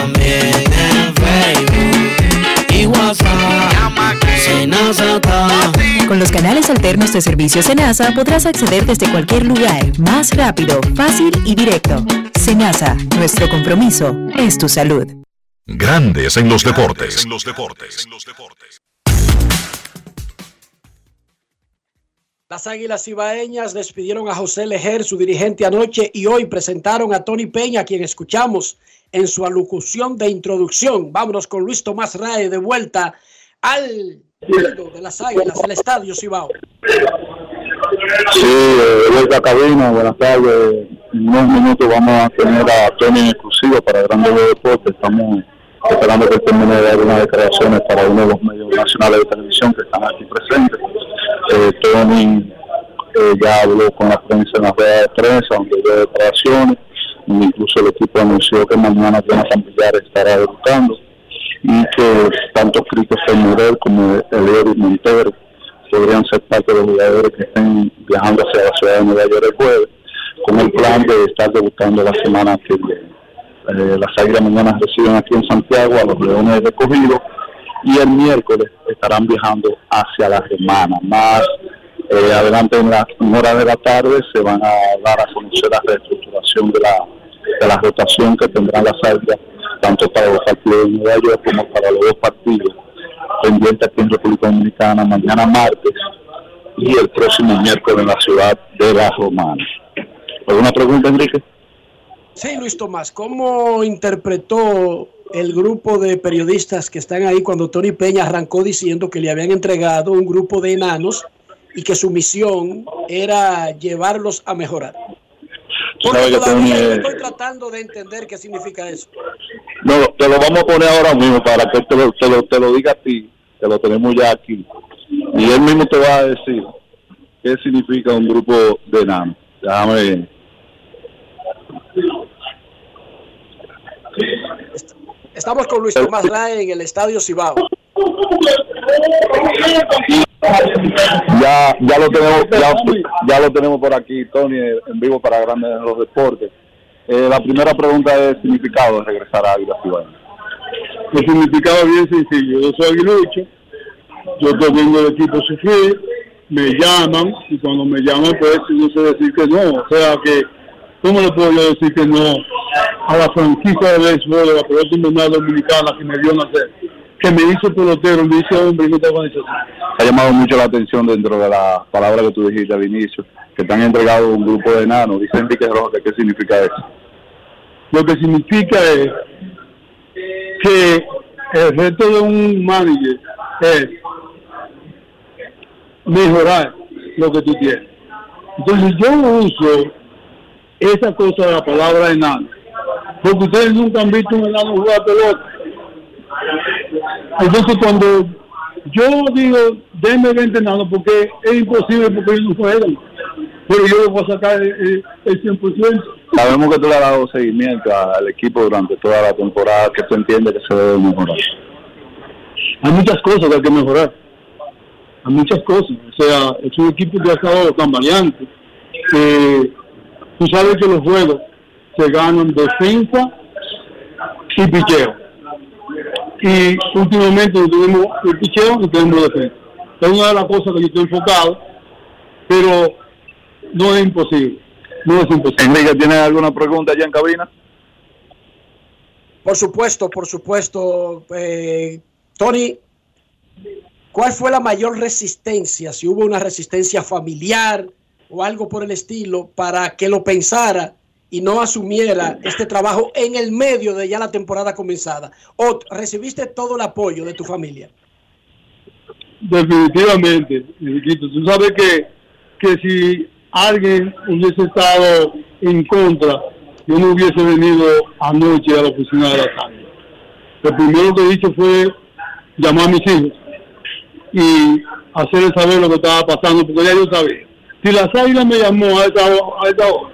alternos de servicio Senasa podrás acceder desde cualquier lugar, más rápido, fácil y directo. Senasa, nuestro compromiso es tu salud. Grandes en los deportes. Las Águilas Ibaeñas despidieron a José Lejer, su dirigente anoche, y hoy presentaron a Tony Peña, quien escuchamos en su alocución de introducción. Vámonos con Luis Tomás Rae de vuelta al de las Águilas, al Estadio Cibao. Sí, de vuelta a cabina, buenas tardes. En unos minutos vamos a tener a Tony en exclusivo para Grandes Deportes. Estamos esperando que termine de dar unas declaraciones para uno de los medios nacionales de televisión que están aquí presentes. Eh, Tony eh, ya habló con la prensa en las redes de prensa, donde dio declaraciones, incluso el equipo anunció que mañana Jonathan Villar estará debutando y que tanto Christopher Morel como Eliori Montero podrían ser parte de los jugadores que estén viajando hacia la ciudad de Nueva York el jueves, con el plan de estar debutando la semana que viene. Eh, las águilas mañana reciben aquí en Santiago a los Leones de Cogido y el miércoles estarán viajando hacia la semana. Más eh, adelante en las horas de la tarde se van a dar a conocer la reestructuración de la, de la rotación que tendrán las águilas tanto para los partidos de Nueva York como para los dos partidos pendientes aquí en República Dominicana mañana martes y el próximo miércoles en la ciudad de La Romana. ¿Alguna pregunta, Enrique? Sí, Luis Tomás, ¿cómo interpretó el grupo de periodistas que están ahí cuando Tony Peña arrancó diciendo que le habían entregado un grupo de enanos y que su misión era llevarlos a mejorar? Porque todavía estoy tratando de entender qué significa eso. No, te lo vamos a poner ahora mismo para que te lo, te lo, te lo diga a ti, que lo tenemos ya aquí. Y él mismo te va a decir qué significa un grupo de enanos. Déjame Estamos con Luis Tomás en el Estadio Cibao. Ya, ya lo tenemos, ya, lo tenemos por aquí, Tony, en vivo para Grandes en los Deportes. Eh, la primera pregunta es el significado de regresar a Águila Ciudad. El significado es bien sencillo. Yo soy aguilucho, yo vengo del equipo sufrir, me llaman y cuando me llaman pues no sé decir que no. O sea que ¿Cómo le puedo yo decir que no a la franquicia de béisbol de la pelota invernal dominicana que me dio nacer? Que me hizo pelotero, me hizo hombre y no organización. Ha llamado mucho la atención dentro de la palabra que tú dijiste al inicio, que te han entregado un grupo de enanos. Dice Enrique Rojas, ¿qué significa eso? Lo que significa es que el reto de un manager es mejorar lo que tú tienes. Entonces yo uso esa cosa de la palabra enano. Porque ustedes nunca han visto un enano jugar pelota. Entonces cuando yo digo, denme 20 enanos, porque es imposible porque ellos no juegan. Pero yo voy a sacar el, 100%. Sabemos que tú le has dado seguimiento al equipo durante toda la temporada, que tú entiendes que se debe mejorar. Hay muchas cosas que hay que mejorar. Hay muchas cosas. O sea, es un equipo que ha estado tambaleante, que Tú sabes que los juegos se ganan defensa y picheo. Y últimamente no tenemos el picheo y tenemos defensa. Es una de las cosas que yo estoy enfocado, pero no es imposible. No es imposible. Enrique, ¿tienes alguna pregunta allá en cabina? Por supuesto, por supuesto. Eh, Tony, ¿cuál fue la mayor resistencia? Si hubo una resistencia familiar, o algo por el estilo para que lo pensara y no asumiera este trabajo en el medio de ya la temporada comenzada? ¿O recibiste todo el apoyo de tu familia? Definitivamente, Tú sabes que, que si alguien hubiese estado en contra, yo no hubiese venido anoche a la oficina de la tarde. Lo primero que hice fue llamar a mis hijos y hacerle saber lo que estaba pasando, porque ya yo sabía. Si las águilas me llamó a esa, a esa hora,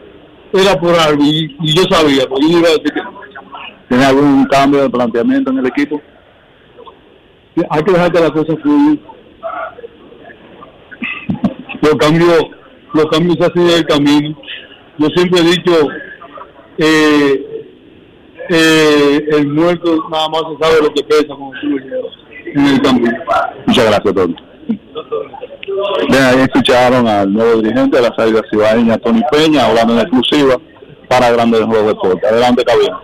era por algo, y, y yo sabía, porque yo no iba a decir que no. ¿Tiene algún cambio de planteamiento en el equipo? Hay que dejar que las cosas fluyan. Los cambios, los cambios se hacen en el camino. Yo siempre he dicho, eh, eh, el muerto nada más se sabe lo que pesa tú llevas en el camino. Muchas gracias, Tony. Bien, ahí escucharon al nuevo dirigente de la Águilas Cibaeñas, Tony Peña, hablando en exclusiva para Grandes Juegos de Deporte. Adelante, cabina.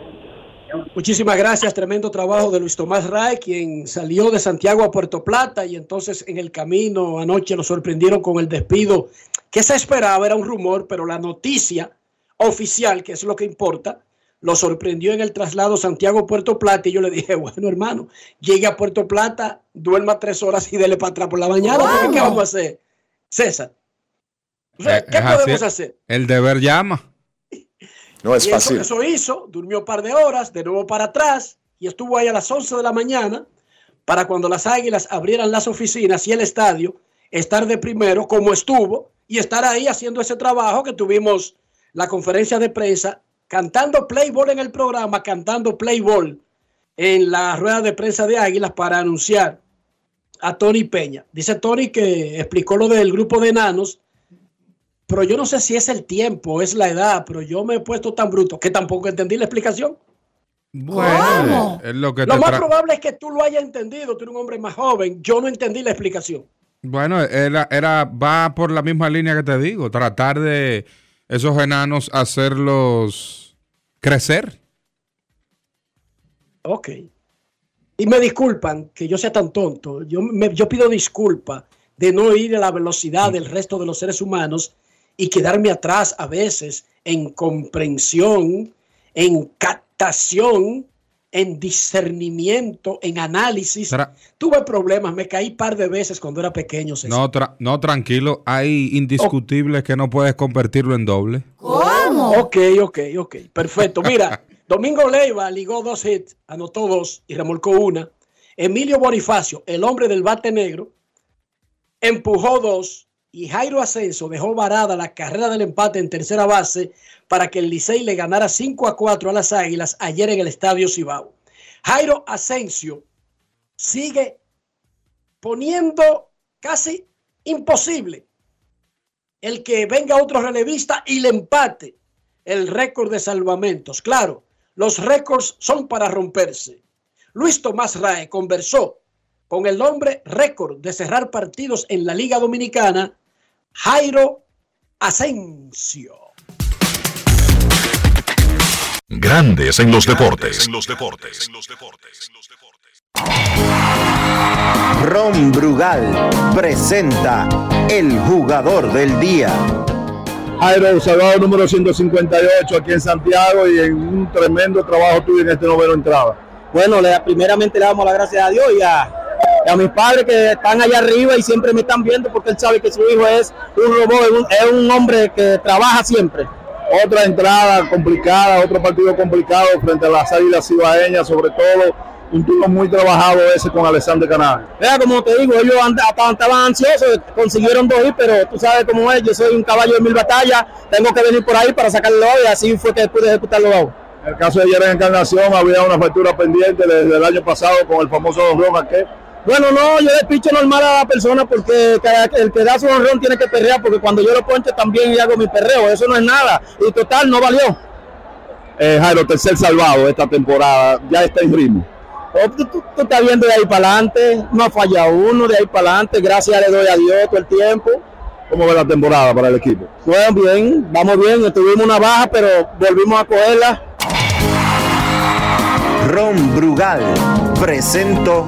Muchísimas gracias, tremendo trabajo de Luis Tomás Ray, quien salió de Santiago a Puerto Plata y entonces en el camino anoche lo sorprendieron con el despido que se esperaba, era un rumor, pero la noticia oficial, que es lo que importa, lo sorprendió en el traslado Santiago-Puerto Plata y yo le dije, bueno hermano, llegue a Puerto Plata, duerma tres horas y dele para atrás por la mañana, porque ¿qué vamos a hacer? César, o sea, Eh, ¿qué es así. podemos hacer? El deber llama. No y Eso, eso hizo, durmió un par de horas, de nuevo para atrás y estuvo ahí a las 11 de la mañana para cuando las águilas abrieran las oficinas y el estadio, estar de primero como estuvo y estar ahí haciendo ese trabajo que tuvimos la conferencia de prensa, cantando Playball en el programa, cantando Playball en la rueda de prensa de Águilas para anunciar a Tony Peña. Dice Tony que explicó lo del grupo de enanos, pero yo no sé si es el tiempo, es la edad, pero yo me he puesto tan bruto que tampoco entendí la explicación. Bueno, es lo que Lo más probable es que tú lo hayas entendido, tú eres un hombre más joven, yo no entendí la explicación. Bueno, era, era, va por la misma línea que te digo, tratar de esos enanos hacerlos crecer. Ok. Y me disculpan que yo sea tan tonto. Yo, me- yo pido disculpa de no ir a la velocidad del resto de los seres humanos y quedarme atrás a veces en comprensión, en captación, en discernimiento, en análisis. Tra- Tuve problemas, me caí par de veces cuando era pequeño. César. No, tra- no, tranquilo, hay indiscutibles que no puedes convertirlo en doble. ¿Cómo? Ok, ok, ok. Perfecto. Mira, <laughs> Domingo Leiva ligó dos hits, anotó dos y remolcó una. Emilio Bonifacio, el hombre del bate negro, empujó dos y Jairo Ascenso dejó varada la carrera del empate en tercera base para que el Licey le ganara 5 a 4 a las Águilas ayer en el Estadio Cibao. Jairo Asensio sigue poniendo casi imposible el que venga otro relevista y le empate el récord de salvamentos. Claro, los récords son para romperse. Luis Tomás Rae conversó con el hombre récord de cerrar partidos en la Liga Dominicana, Jairo Asensio. Grandes en los deportes. Ron Brugal presenta el jugador del día. Jairo Salvador número 158 aquí en Santiago y en un tremendo trabajo tuyo en este noveno entrada. Bueno, le- primeramente le damos las gracias a Dios y a, y a mis padres que están allá arriba y siempre me están viendo porque él sabe que su hijo es un robot, es un, es un hombre que trabaja siempre. Otra entrada complicada, otro partido complicado frente a las Águilas Cibaeñas, sobre todo un turno muy trabajado ese con Alexander Canal. Vea, como te digo, ellos estaban, ansiosos, consiguieron dos hits, pero tú sabes cómo es, yo soy un caballo de mil batallas, tengo que venir por ahí para sacarlo y así fue que pude ejecutar los dos. En el caso de ayer en Encarnación había una factura pendiente desde el año pasado con el famoso Ron que Bueno, no, yo le picho normal a la persona porque cada- el que da su honrón tiene que perrear, porque cuando yo lo poncho también hago mi perreo, eso no es nada. Y total, no valió. eh, Jairo, tercer salvado esta temporada, ya está en ritmo. Oh, Tú, tú- tú estás viendo de ahí para adelante, no ha fallado uno de ahí para adelante, gracias le doy a Dios todo el tiempo. ¿Cómo ve la temporada para el equipo? Bueno, bien, vamos bien, tuvimos una baja, pero volvimos a cogerla. Ron Brugal presento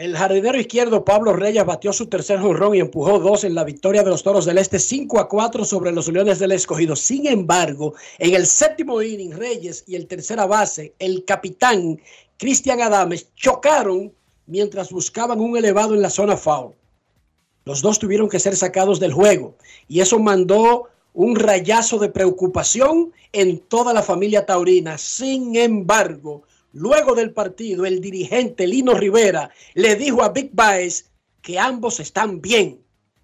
El jardinero izquierdo Pablo Reyes batió su tercer jonrón y empujó dos en la victoria de los Toros del Este 5 a 4 sobre los Leones del Escogido. Sin embargo, en el séptimo inning, Reyes y el tercera base, el capitán Cristian Adames chocaron mientras buscaban un elevado en la zona foul. Los dos tuvieron que ser sacados del juego y eso mandó un rayazo de preocupación en toda la familia taurina. Sin embargo, luego del partido, el dirigente Lino Rivera le dijo a Big Baez que ambos están bien,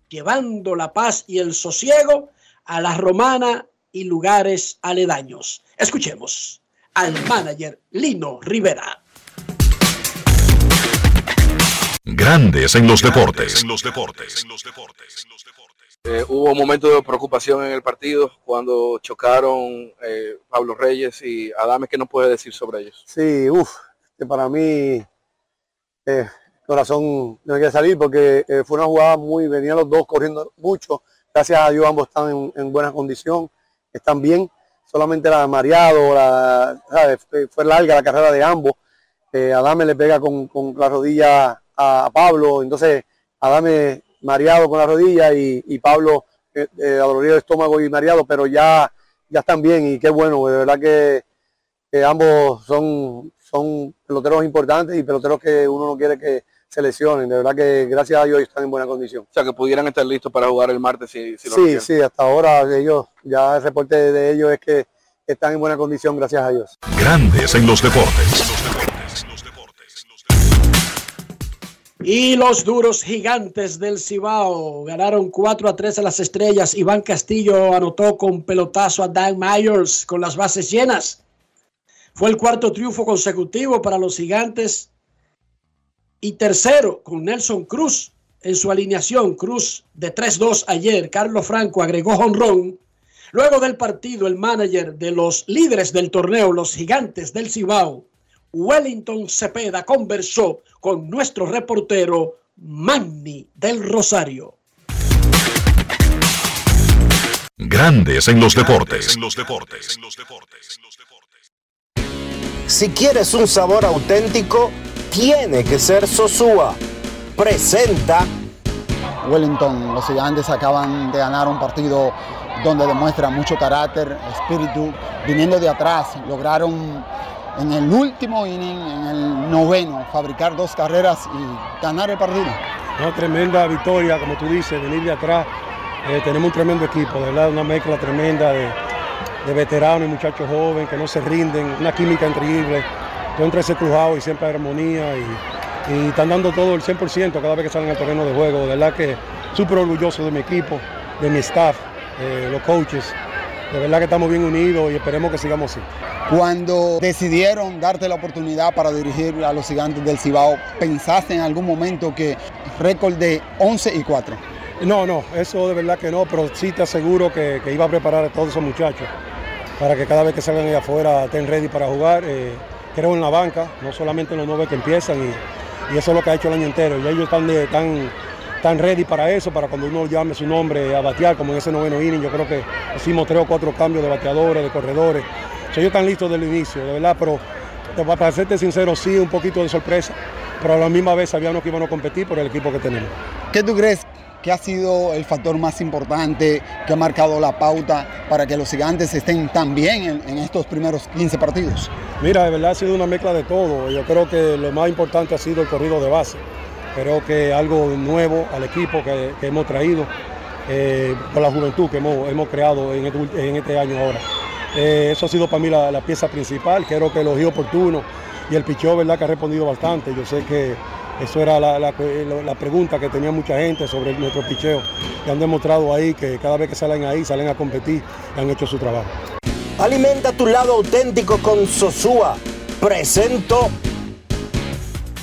llevando la paz y el sosiego a la romana y lugares aledaños. Escuchemos al manager Lino Rivera. Grandes en los deportes. En los deportes. Eh, hubo momentos de preocupación en el partido cuando chocaron eh, Pablo Reyes y Adames. ¿Qué nos puede decir sobre ellos? Sí, uff, para mí eh, corazón no quiere salir porque eh, fue una jugada muy, venían los dos corriendo mucho. Gracias a Dios ambos están en, buena condición, están bien. Solamente la mareado, fue larga la carrera de ambos. Adame le pega con la rodilla a, Pablo, entonces Adame mareado con la rodilla y, Pablo eh, eh, dolorido de estómago y mareado, pero ya, ya están bien y qué bueno, de verdad que, ambos son, son peloteros importantes y peloteros que uno no quiere que se lesionen, de verdad que gracias a Dios están en buena condición. O sea, que pudieran estar listos para jugar el martes si, si lo Sí, sí, hasta ahora ellos, ya el reporte de ellos es que están en buena condición, gracias a Dios. Grandes en los deportes. Y los duros gigantes del Cibao ganaron 4 a 3 a las estrellas. Iván Castillo anotó con pelotazo a Dan Myers con las bases llenas. Fue el cuarto triunfo consecutivo para los gigantes. Y tercero con Nelson Cruz en su alineación. Cruz de 3-2 ayer. Carlos Franco agregó honrón. Luego del partido, el manager de los líderes del torneo, los gigantes del Cibao, Wellington Cepeda conversó con nuestro reportero Manny del Rosario. Grandes en los deportes. Si quieres un sabor auténtico, tiene que ser Sosúa. Presenta. Wellington, los gigantes acaban de ganar un partido donde demuestra mucho carácter, espíritu, viniendo de atrás, lograron en el último inning, en el noveno, fabricar dos carreras y ganar el partido. Una tremenda victoria, como tú dices, venir de atrás. Eh, tenemos un tremendo equipo, de verdad, una mezcla tremenda de, veteranos y muchachos jóvenes que no se rinden, una química increíble. Entre ese crujado y siempre armonía y, están dando todo el 100% cada vez que salen al terreno de juego. De verdad que súper orgulloso de mi equipo, de mi staff, eh, los coaches. De verdad que estamos bien unidos y esperemos que sigamos así. Cuando decidieron darte la oportunidad para dirigir a los gigantes del Cibao, ¿pensaste en algún momento que récord de 11 y 4? No, no, eso de verdad que no, pero sí te aseguro que, iba a preparar a todos esos muchachos para que cada vez que salgan ahí afuera estén ready para jugar. Eh, creo en la banca, no solamente en los nueve que empiezan y, eso es lo que ha hecho el año entero. Y ellos están, están, están ready para eso, para cuando uno llame su nombre a batear, como en ese noveno inning. Yo creo que hicimos tres o cuatro cambios de bateadores, de corredores ellos están listos desde el inicio, de verdad, pero para serte sincero, sí, un poquito de sorpresa, pero a la misma vez sabíamos que íbamos a competir por el equipo que tenemos. ¿Qué tú crees que ha sido el factor más importante que ha marcado la pauta para que los gigantes estén tan bien en, estos primeros 15 partidos? Mira, de verdad ha sido una mezcla de todo. Yo creo que lo más importante ha sido el corrido de base. Creo que algo nuevo al equipo que, hemos traído eh, con la juventud que hemos, creado en este, en este año ahora. Eh, eso ha sido para mí la, pieza principal, creo que elogio oportuno y el picheo, ¿verdad? Que ha respondido bastante. Yo sé que eso era la, pregunta que tenía mucha gente sobre nuestro picheo. Y han demostrado ahí que cada vez que salen ahí, salen a competir y han hecho su trabajo. Alimenta tu lado auténtico con Sosúa. Presento.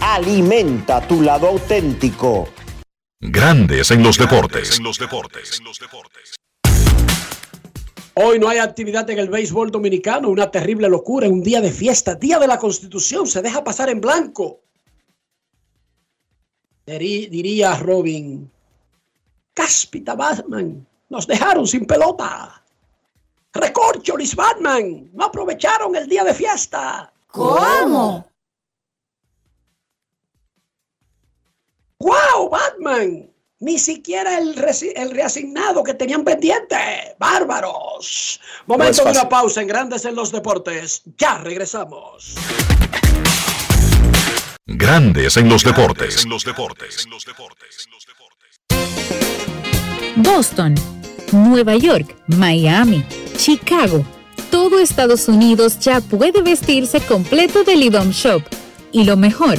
alimenta tu lado auténtico. Grandes en los deportes. Hoy no hay actividad en el béisbol dominicano, una terrible locura, un día de fiesta, día de la Constitución, se deja pasar en blanco. Diría Robin, Cáspita Batman, nos dejaron sin pelota. Recorcholis Batman, no aprovecharon el día de fiesta. ¿Cómo? ¡Wow, Batman! Ni siquiera el, reasignado que tenían pendiente. ¡Bárbaros! Momento de una pausa en Grandes en los Deportes. Ya regresamos. Grandes en los deportes. En los deportes. Boston, Nueva York, Miami, Chicago. Todo Estados Unidos ya puede vestirse completo del IDOM Shop. Y lo mejor,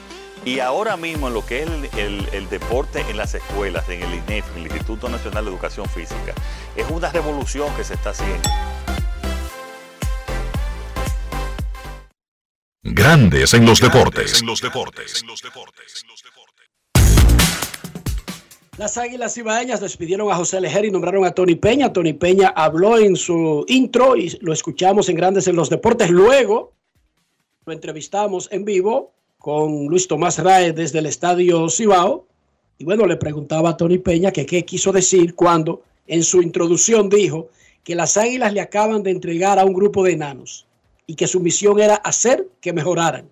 Y ahora mismo en lo que es el, el- el deporte en las escuelas, en el INEF, en el Instituto Nacional de Educación Física, es una revolución que se está haciendo. Grandes en los deportes. Las Águilas Ibaeñas despidieron a José Lejer y nombraron a Tony Peña. Tony Peña habló en su intro y lo escuchamos en Grandes en los Deportes. Luego lo entrevistamos en vivo con Luis Tomás Rae desde el Estadio Cibao. Y bueno, le preguntaba a Tony Peña que qué quiso decir cuando en su introducción dijo que las Águilas le acaban de entregar a un grupo de enanos y que su misión era hacer que mejoraran.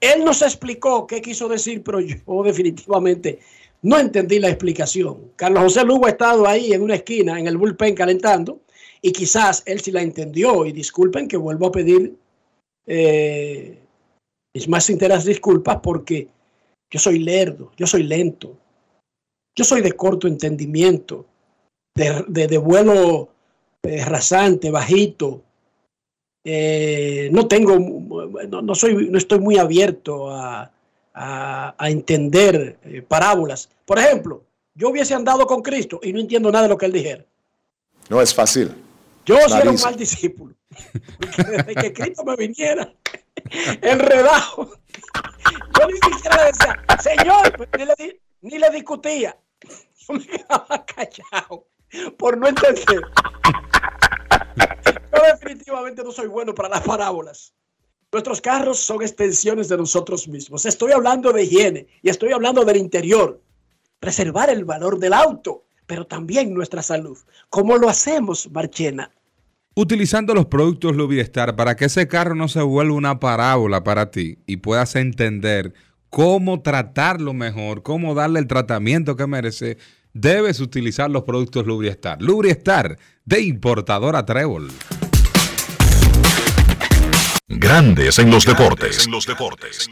Él nos explicó qué quiso decir, pero yo <laughs> definitivamente no entendí la explicación. Carlos José Lugo ha estado ahí en una esquina, en el bullpen calentando, Y quizás él sí la entendió. Y disculpen que vuelvo a pedir eh, mis más sinceras disculpas porque yo soy lerdo, yo soy lento, yo soy de corto entendimiento, de, de, vuelo eh, rasante, bajito. Eh, no tengo, no, soy, no estoy muy abierto a, a, entender eh, parábolas. Por ejemplo, yo hubiese andado con Cristo y no entiendo nada de lo que él dijera. No es fácil. Yo soy un mal discípulo. <laughs> desde que Cristo me viniera <laughs> enredado, yo ni siquiera le decía, Señor, pues, ni le, ni le discutía. Me quedaba callado por no entender. Yo definitivamente no soy bueno para las parábolas. Nuestros carros son extensiones de nosotros mismos. Estoy hablando de higiene y estoy hablando del interior. Preservar el valor del auto, pero también nuestra salud. ¿Cómo lo hacemos, Marchena? Utilizando los productos Lubriestar para que ese carro no se vuelva una parábola para ti y puedas entender cómo tratarlo mejor, cómo darle el tratamiento que merece, debes utilizar los productos Lubriestar. Lubriestar de importadora Trébol. Grandes en los deportes. En los deportes.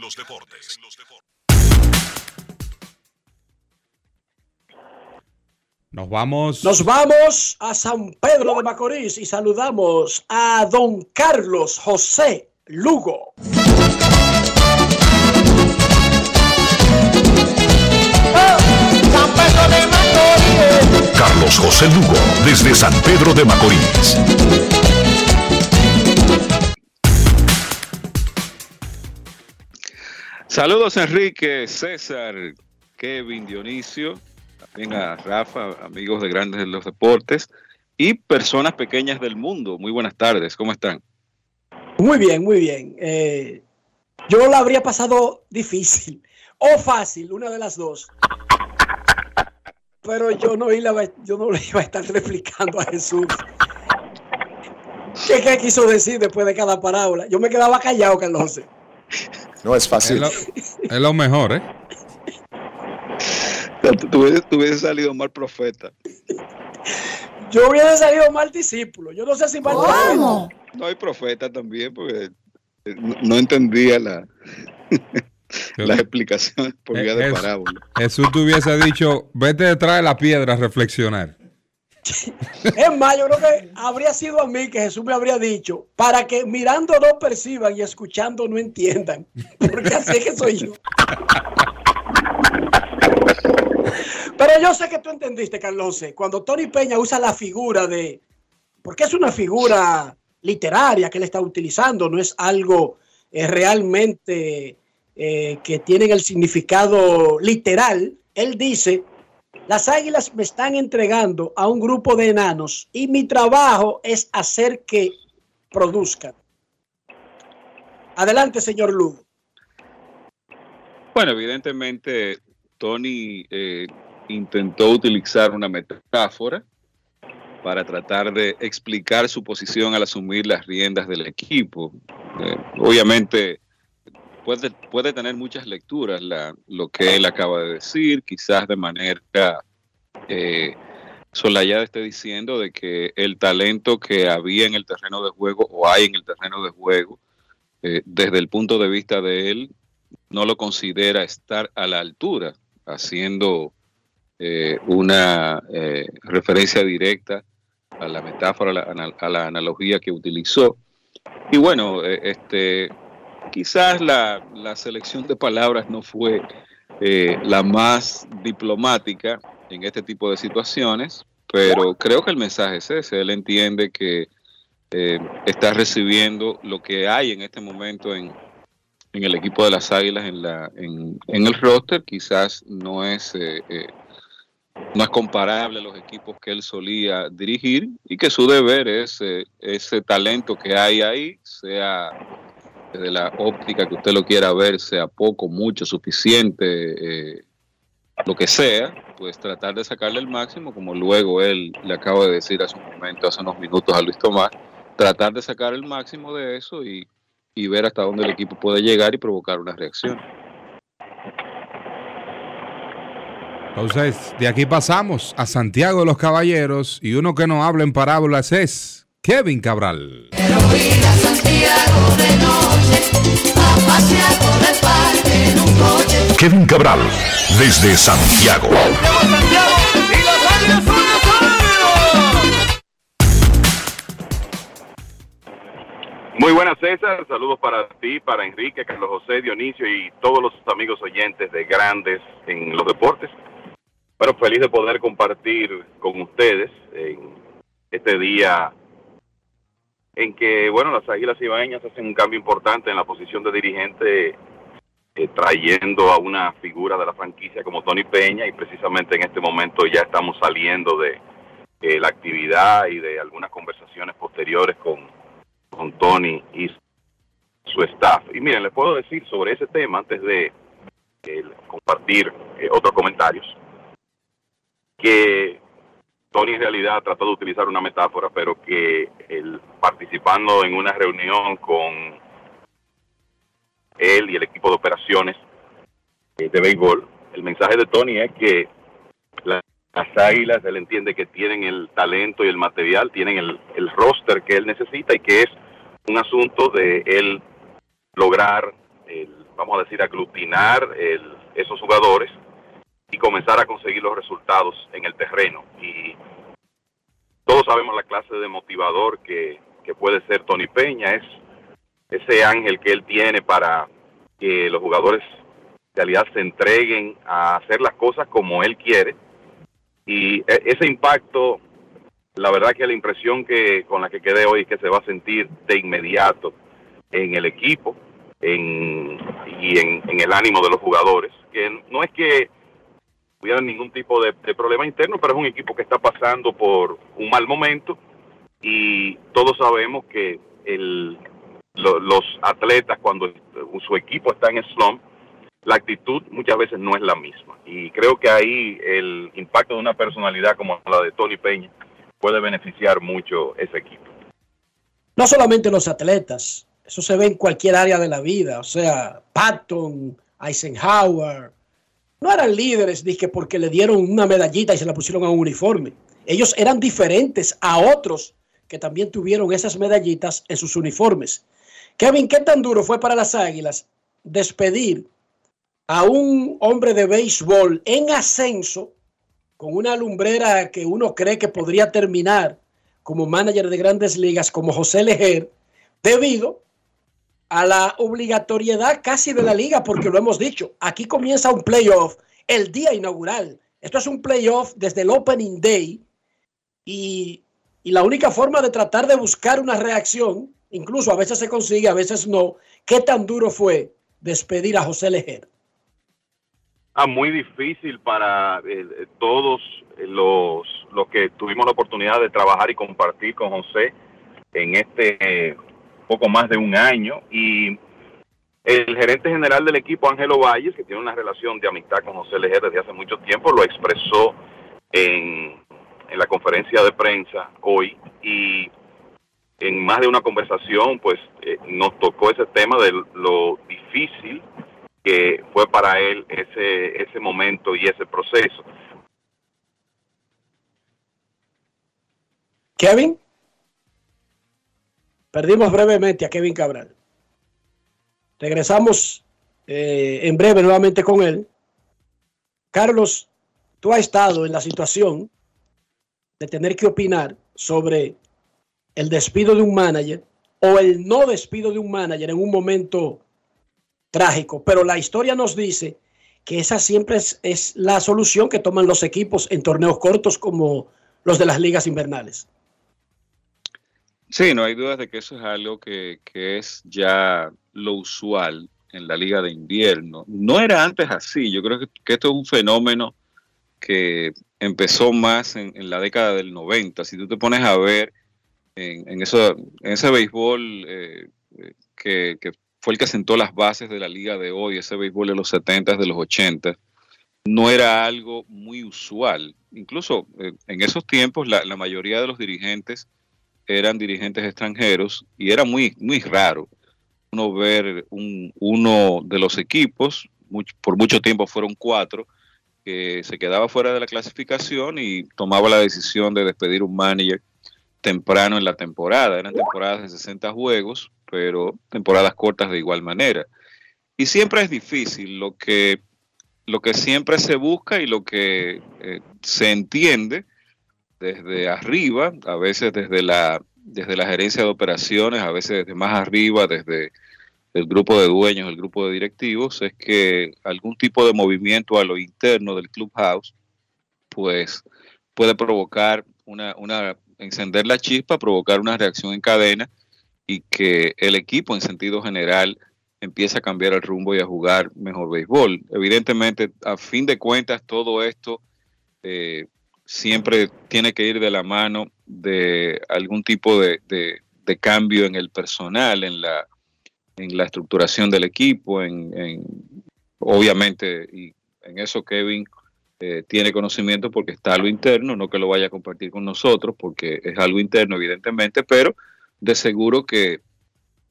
Nos vamos. Nos vamos a San Pedro de Macorís y saludamos a don Carlos José Lugo. Carlos José Lugo, desde San Pedro de Macorís. Saludos Enrique, César, Kevin, Dionisio, también a Rafa, amigos de Grandes de los Deportes y personas pequeñas del mundo. Muy buenas tardes, ¿cómo están? Muy bien, muy bien. Eh, yo lo habría pasado difícil <laughs> o fácil, una de las dos. Pero yo no, iba, yo no le iba a estar replicando a Jesús. ¿Qué, ¿Qué, quiso decir después de cada parábola? Yo me quedaba callado, Carlos. No es fácil. Es lo, mejor, ¿eh? Tú, hubieses salido mal profeta. Yo hubiese salido mal discípulo. Yo no sé si mal No hay profeta también, porque eh, no, entendía la, <laughs> las explicaciones por vía de parábola. Jesús te hubiese dicho, vete detrás de la piedra a reflexionar. <laughs> Es más, yo creo que habría sido a mí que Jesús me habría dicho, para que mirando no perciban y escuchando no entiendan. <laughs> Porque así es que soy yo. Yo sé que tú entendiste, Carlos. Cuando Tony Peña usa la figura de. Porque es una figura literaria que él está utilizando, no es algo eh, realmente eh, que tiene el significado literal. Él dice las águilas me están entregando a un grupo de enanos y mi trabajo es hacer que produzcan. Adelante, señor Lugo. Bueno, evidentemente Tony eh, intentó utilizar una metáfora para tratar de explicar su posición al asumir las riendas del equipo. Eh, obviamente puede, puede tener muchas lecturas lo que él acaba de decir, quizás de manera eh, Solayada esté diciendo de que el talento que había en el terreno de juego o hay en el terreno de juego, eh, desde el punto de vista de él, no lo considera estar a la altura, haciendo eh, una eh, referencia directa a la metáfora, a la, la, analogía que utilizó. Y bueno, este, quizás la, selección de palabras no fue eh, la más diplomática en este tipo de situaciones, pero creo que el mensaje es ese. Él entiende que eh, está recibiendo lo que hay en este momento en, el equipo de las Águilas en, la, en, el roster. Quizás no es, eh, no es comparable a los equipos que él solía dirigir y que su deber es ese talento que hay ahí, sea desde la óptica que usted lo quiera ver, sea poco, mucho, suficiente, eh, lo que sea, pues tratar de sacarle el máximo, como luego él le acaba de decir hace un momento, hace unos minutos a Luis Tomás, tratar de sacar el máximo de eso y, y ver hasta dónde el equipo puede llegar y provocar una reacción. Entonces, de aquí pasamos a Santiago de los Caballeros y uno que no habla en parábolas es Kevin Cabral. Kevin Cabral, desde Santiago. Muy buenas César, saludos para ti, para Enrique, Carlos José, Dionisio y todos los amigos oyentes de Grandes en los Deportes. Bueno, feliz de poder compartir con ustedes en este día en que, bueno, las Águilas Ibaeñas hacen un cambio importante en la posición de dirigente, eh, trayendo a una figura de la franquicia como Tony Peña y precisamente en este momento ya estamos saliendo de eh, la actividad y de algunas conversaciones posteriores con, con Tony y su staff. Y miren, les puedo decir sobre ese tema antes de eh, compartir otros comentarios, que Tony en realidad trató de utilizar una metáfora, pero que él, participando en una reunión con él y el equipo de operaciones eh, de béisbol, el mensaje de Tony es que las águilas, él entiende que tienen el talento y el material, tienen el, el roster que él necesita y que es un asunto de él lograr, el, vamos a decir, aglutinar el, esos jugadores y comenzar a conseguir los resultados en el terreno. Y todos sabemos la clase de motivador que, que puede ser Tony Peña, es ese ángel que él tiene para que los jugadores en realidad se entreguen a hacer las cosas como él quiere. Y e, ese impacto, la verdad que la impresión que con la que quedé hoy es que se va a sentir de inmediato en el equipo en, y en, en el ánimo de los jugadores. Que no es que hubiera ningún tipo de, problema interno, pero es un equipo que está pasando por un mal momento y todos sabemos que el, los atletas cuando su equipo está en slump, la actitud muchas veces no es la misma. Y creo que ahí el impacto de una personalidad como la de Tony Peña puede beneficiar mucho ese equipo. No solamente los atletas, eso se ve en cualquier área de la vida, o sea, Patton, Eisenhower, no eran líderes dije, porque le dieron una medallita y se la pusieron a un uniforme. Ellos eran diferentes a otros que también tuvieron esas medallitas en sus uniformes. Kevin, ¿qué tan duro fue para las Águilas despedir a un hombre de béisbol en ascenso con una lumbrera que uno cree que podría terminar como manager de grandes ligas como José Lejer debido a la obligatoriedad casi de la liga, porque lo hemos dicho, aquí comienza un playoff el día inaugural. Esto es un playoff desde el Opening Day y, la única forma de tratar de buscar una reacción, incluso a veces se consigue, a veces no, ¿qué tan duro fue despedir a José Lejer? Ah, muy difícil para eh, todos los, los que tuvimos la oportunidad de trabajar y compartir con José en este poco más de un año y el gerente general del equipo, Ángelo Valles, que tiene una relación de amistad con José Lejer desde hace mucho tiempo, lo expresó en, en la conferencia de prensa hoy y en más de una conversación, pues eh, nos tocó ese tema de lo difícil que fue para él ese, ese momento y ese proceso. Kevin. Perdimos brevemente a Kevin Cabral. Regresamos eh, en breve nuevamente con él. Carlos, tú has estado en la situación de tener que opinar sobre el despido de un manager o el no despido de un manager en un momento trágico, pero la historia nos dice que esa siempre es, es la solución que toman los equipos en torneos cortos como los de las ligas invernales. Sí, no hay dudas de que eso es algo que, es ya lo usual en la liga de invierno. No era antes así, yo creo que, esto es un fenómeno que empezó más en, la década del 90. Si tú te pones a ver en, eso, en ese béisbol eh, eh, que, fue el que sentó las bases de la liga de hoy, ese béisbol de los 70, de los 80, no era algo muy usual. Incluso eh, en esos tiempos la, la mayoría de los dirigentes eran dirigentes extranjeros y era muy, muy raro uno ver un, uno de los equipos, por mucho tiempo fueron cuatro, que se quedaba fuera de la clasificación y tomaba la decisión de despedir un manager temprano en la temporada. Eran temporadas de 60 juegos, pero temporadas cortas de igual manera. Y siempre es difícil lo que, lo que siempre se busca y lo que eh, se entiende desde arriba, a veces desde la, desde la gerencia de operaciones, a veces desde más arriba, desde el grupo de dueños, el grupo de directivos, es que algún tipo de movimiento a lo interno del clubhouse, pues puede provocar una, una encender la chispa, provocar una reacción en cadena y que el equipo en sentido general empiece a cambiar el rumbo y a jugar mejor béisbol. Evidentemente, a fin de cuentas, todo esto eh, siempre tiene que ir de la mano de algún tipo de, de cambio en el personal, en la en la estructuración del equipo, en, obviamente, y en eso Kevin eh, tiene conocimiento porque está algo interno, no que lo vaya a compartir con nosotros, porque es algo interno, evidentemente, pero de seguro que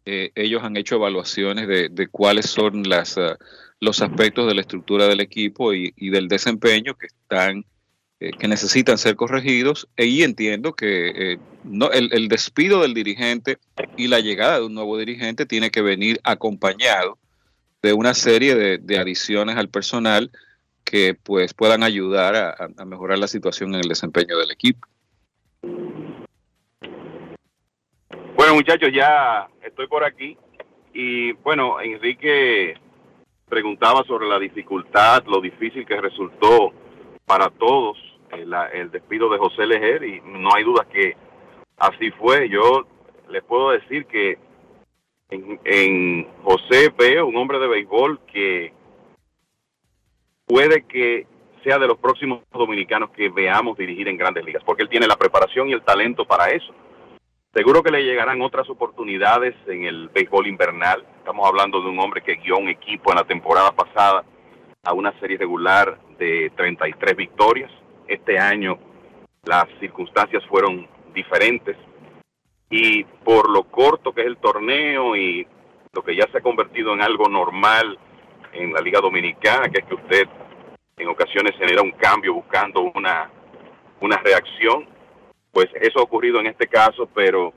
eh, ellos han hecho evaluaciones de, cuáles son las, ah, los aspectos de la estructura del equipo y, y del desempeño que están eh, que necesitan ser corregidos e, y entiendo que eh, no, el, despido del dirigente y la llegada de un nuevo dirigente tiene que venir acompañado de una serie de, adiciones al personal que pues puedan ayudar a, mejorar la situación en el desempeño del equipo. Bueno muchachos, ya estoy por aquí y bueno, Enrique preguntaba sobre la dificultad, lo difícil que resultó para todos el, despido de José Lejer y no hay duda que así fue. Yo les puedo decir que en, José veo un hombre de béisbol que puede que sea de los próximos dominicanos que veamos dirigir en grandes ligas, porque él tiene la preparación y el talento para eso. Seguro que le llegarán otras oportunidades en el béisbol invernal. Estamos hablando de un hombre que guió un equipo en la temporada pasada a una serie regular de 33 victorias este año las circunstancias fueron diferentes y por lo corto que es el torneo y lo que ya se ha convertido en algo normal en la Liga Dominicana, que es que usted en ocasiones genera un cambio buscando una, una reacción, pues eso ha ocurrido en este caso, pero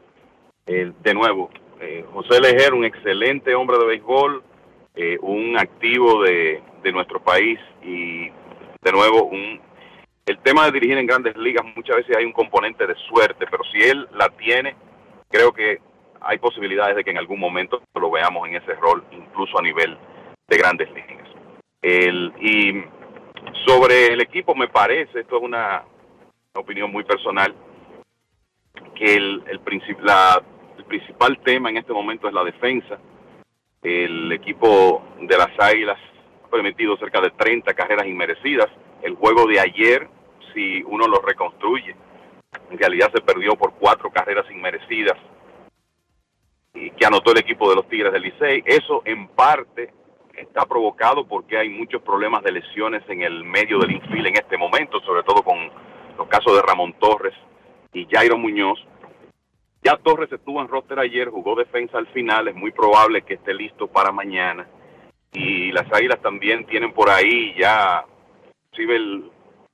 eh, de nuevo, eh, José Lejer, un excelente hombre de béisbol, eh, un activo de, de nuestro país y de nuevo un el tema de dirigir en grandes ligas muchas veces hay un componente de suerte, pero si él la tiene, creo que hay posibilidades de que en algún momento lo veamos en ese rol, incluso a nivel de grandes ligas. El, y sobre el equipo me parece, esto es una, opinión muy personal, que el, el, el principal tema en este momento es la defensa. El equipo de las Águilas ha permitido cerca de 30 carreras inmerecidas el juego de ayer, si uno lo reconstruye, en realidad se perdió por cuatro carreras inmerecidas y que anotó el equipo de los Tigres del Licey. Eso en parte está provocado porque hay muchos problemas de lesiones en el medio del infield en este momento, sobre todo con los casos de Ramón Torres y Jairo Muñoz. Ya Torres estuvo en roster ayer, jugó defensa al final, es muy probable que esté listo para mañana. Y las Águilas también tienen por ahí ya Inclusive el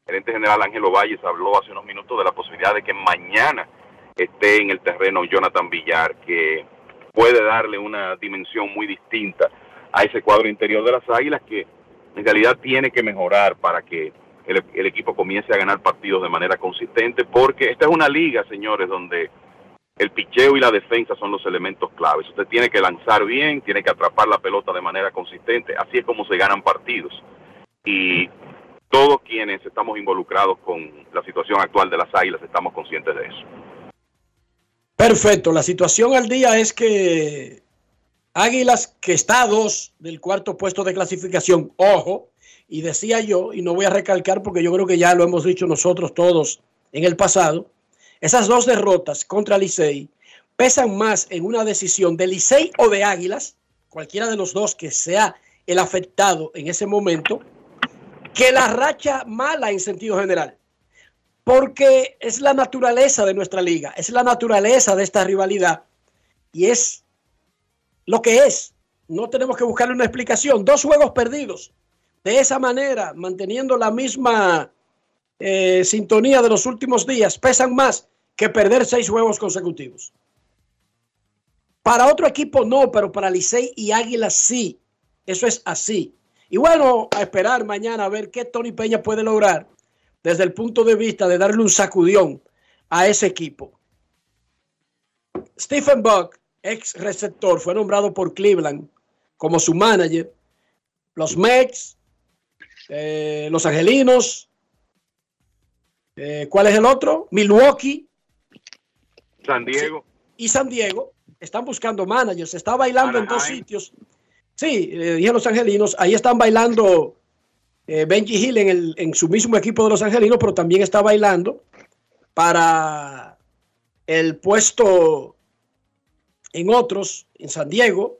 gerente general Ángelo Valles habló hace unos minutos de la posibilidad de que mañana esté en el terreno Jonathan Villar, que puede darle una dimensión muy distinta a ese cuadro interior de las Águilas que en realidad tiene que mejorar para que el, el, equipo comience a ganar partidos de manera consistente, porque esta es una liga, señores, donde el picheo y la defensa son los elementos claves. Usted tiene que lanzar bien, tiene que atrapar la pelota de manera consistente, así es como se ganan partidos. Y todos quienes estamos involucrados con la situación actual de las águilas estamos conscientes de eso. Perfecto, la situación al día es que Águilas, que está a dos del cuarto puesto de clasificación, ojo, y decía yo, y no voy a recalcar porque yo creo que ya lo hemos dicho nosotros todos en el pasado, esas dos derrotas contra Licey pesan más en una decisión de Licey o de Águilas, cualquiera de los dos que sea el afectado en ese momento, que la racha mala en sentido general. Porque es la naturaleza de nuestra liga, es la naturaleza de esta rivalidad y es lo que es. No tenemos que buscarle una explicación. Dos juegos perdidos de esa manera, manteniendo la misma eh, sintonía de los últimos días, pesan más que perder seis juegos consecutivos. Para otro equipo no, pero para Licey y Águila sí. Eso es así. Y bueno, a esperar mañana a ver qué Tony Peña puede lograr desde el punto de vista de darle un sacudión a ese equipo. Stephen Buck, ex receptor, fue nombrado por Cleveland como su manager. Los Mets, eh, los Angelinos, eh, ¿cuál es el otro? Milwaukee. San Diego. y San Diego están buscando managers. Está bailando en dos sitios. Sí, eh, dije los Angelinos. Ahí están bailando Benji Hill en, el, en su mismo equipo de los Angelinos, pero también está bailando para el puesto en otros, en San Diego,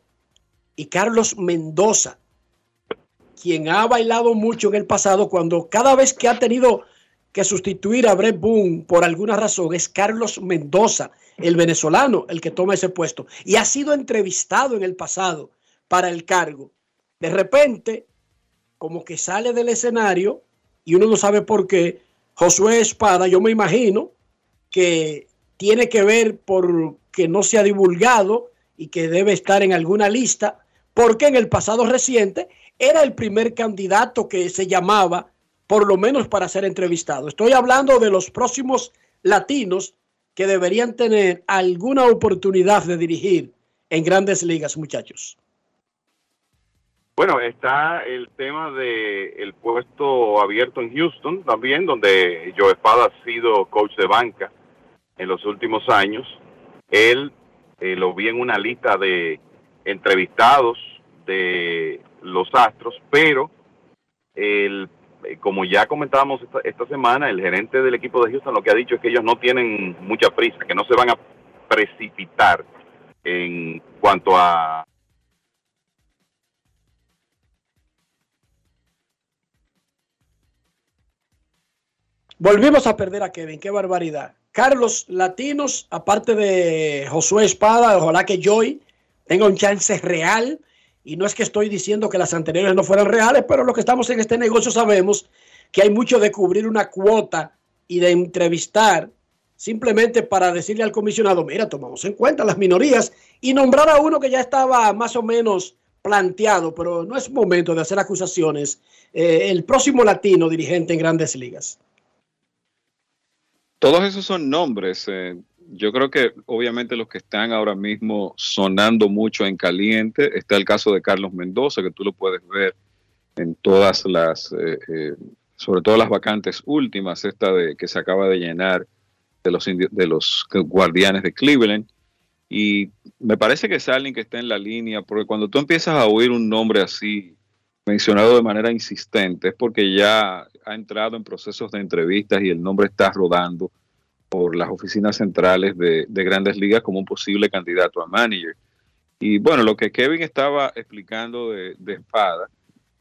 y Carlos Mendoza, quien ha bailado mucho en el pasado cuando cada vez que ha tenido que sustituir a Brett Boone por alguna razón es Carlos Mendoza, el venezolano, el que toma ese puesto. Y ha sido entrevistado en el pasado para el cargo. De repente, como que sale del escenario y uno no sabe por qué, Josué Espada, yo me imagino que tiene que ver por que no se ha divulgado y que debe estar en alguna lista, porque en el pasado reciente era el primer candidato que se llamaba, por lo menos para ser entrevistado. Estoy hablando de los próximos latinos que deberían tener alguna oportunidad de dirigir en grandes ligas, muchachos. Bueno, está el tema del el puesto abierto en Houston también, donde Joe Espada ha sido coach de banca en los últimos años. Él eh, lo vi en una lista de entrevistados de los Astros, pero el, eh, como ya comentábamos esta, esta, semana, el gerente del equipo de Houston lo que ha dicho es que ellos no tienen mucha prisa, que no se van a precipitar en cuanto a Volvimos a perder a Kevin, qué barbaridad. Carlos Latinos, aparte de Josué Espada, ojalá que Joy tenga un chance real. Y no es que estoy diciendo que las anteriores no fueran reales, pero los que estamos en este negocio sabemos que hay mucho de cubrir una cuota y de entrevistar simplemente para decirle al comisionado, mira, tomamos en cuenta las minorías y nombrar a uno que ya estaba más o menos planteado, pero no es momento de hacer acusaciones. Eh, el próximo latino dirigente en grandes ligas. Todos esos son nombres. Eh, yo creo que obviamente los que están ahora mismo sonando mucho en caliente, está el caso de Carlos Mendoza, que tú lo puedes ver en todas las, eh, eh, sobre todo las vacantes últimas, esta de que se acaba de llenar de los, de los guardianes de Cleveland. Y me parece que es alguien que está en la línea, porque cuando tú empiezas a oír un nombre así mencionado de manera insistente, es porque ya ha entrado en procesos de entrevistas y el nombre está rodando por las oficinas centrales de, grandes ligas como un posible candidato a manager. Y bueno, lo que Kevin estaba explicando de, Espada,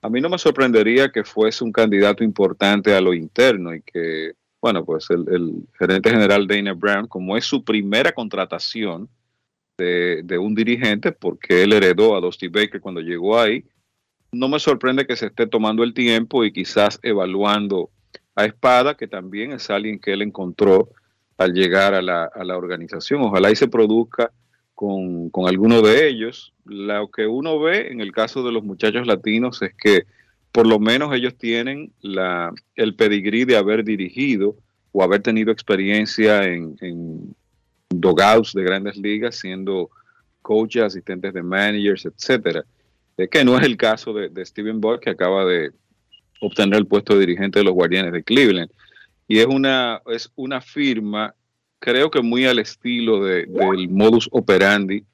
a mí no me sorprendería que fuese un candidato importante a lo interno y que, bueno, pues el, gerente general Dana Brown, como es su primera contratación de, un dirigente, porque él heredó a Dusty Baker cuando llegó ahí, no me sorprende que se esté tomando el tiempo y quizás evaluando a Espada, que también es alguien que él encontró al llegar a la, a la organización. Ojalá y se produzca con, con alguno de ellos. Lo que uno ve en el caso de los muchachos latinos es que por lo menos ellos tienen la, el pedigrí de haber dirigido o haber tenido experiencia en, en dogouts de grandes ligas, siendo coaches, asistentes de managers, etcétera que no es el caso de, Steven Boyd, que acaba de obtener el puesto de dirigente de los Guardianes de Cleveland. Y es una, es una firma, creo que muy al estilo de, del modus operandi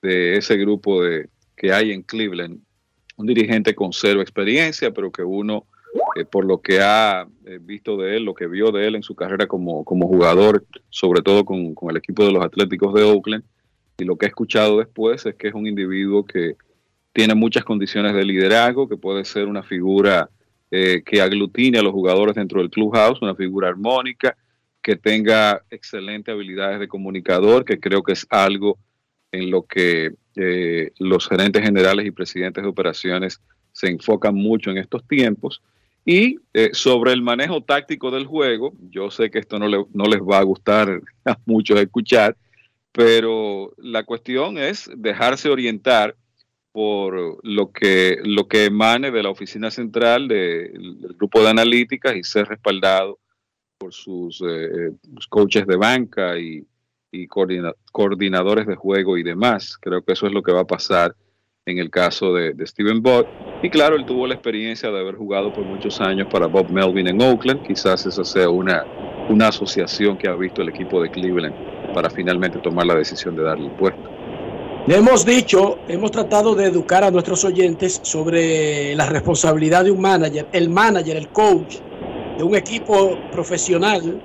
de ese grupo de, que hay en Cleveland. Un dirigente con cero experiencia, pero que uno, eh, por lo que ha eh, visto de él, lo que vio de él en su carrera como, como jugador, sobre todo con, con el equipo de los Atléticos de Oakland, y lo que he escuchado después es que es un individuo que tiene muchas condiciones de liderazgo, que puede ser una figura eh, que aglutine a los jugadores dentro del clubhouse, una figura armónica, que tenga excelentes habilidades de comunicador, que creo que es algo en lo que eh, los gerentes generales y presidentes de operaciones se enfocan mucho en estos tiempos. Y eh, sobre el manejo táctico del juego, yo sé que esto no, no les va a gustar <laughs> a muchos escuchar, pero la cuestión es dejarse orientar por lo que, lo que emane de la oficina central del grupo de analíticas y ser respaldado por sus eh, coaches de banca y, y coordinadores de juego y demás. Creo que eso es lo que va a pasar en el caso de, Steven Bott. Y claro, él tuvo la experiencia de haber jugado por muchos años para Bob Melvin en Oakland. Quizás esa sea una, una asociación que ha visto el equipo de Cleveland para finalmente tomar la decisión de darle el puesto. Hemos dicho, hemos tratado de educar a nuestros oyentes sobre la responsabilidad de un manager, el manager, el coach de un equipo profesional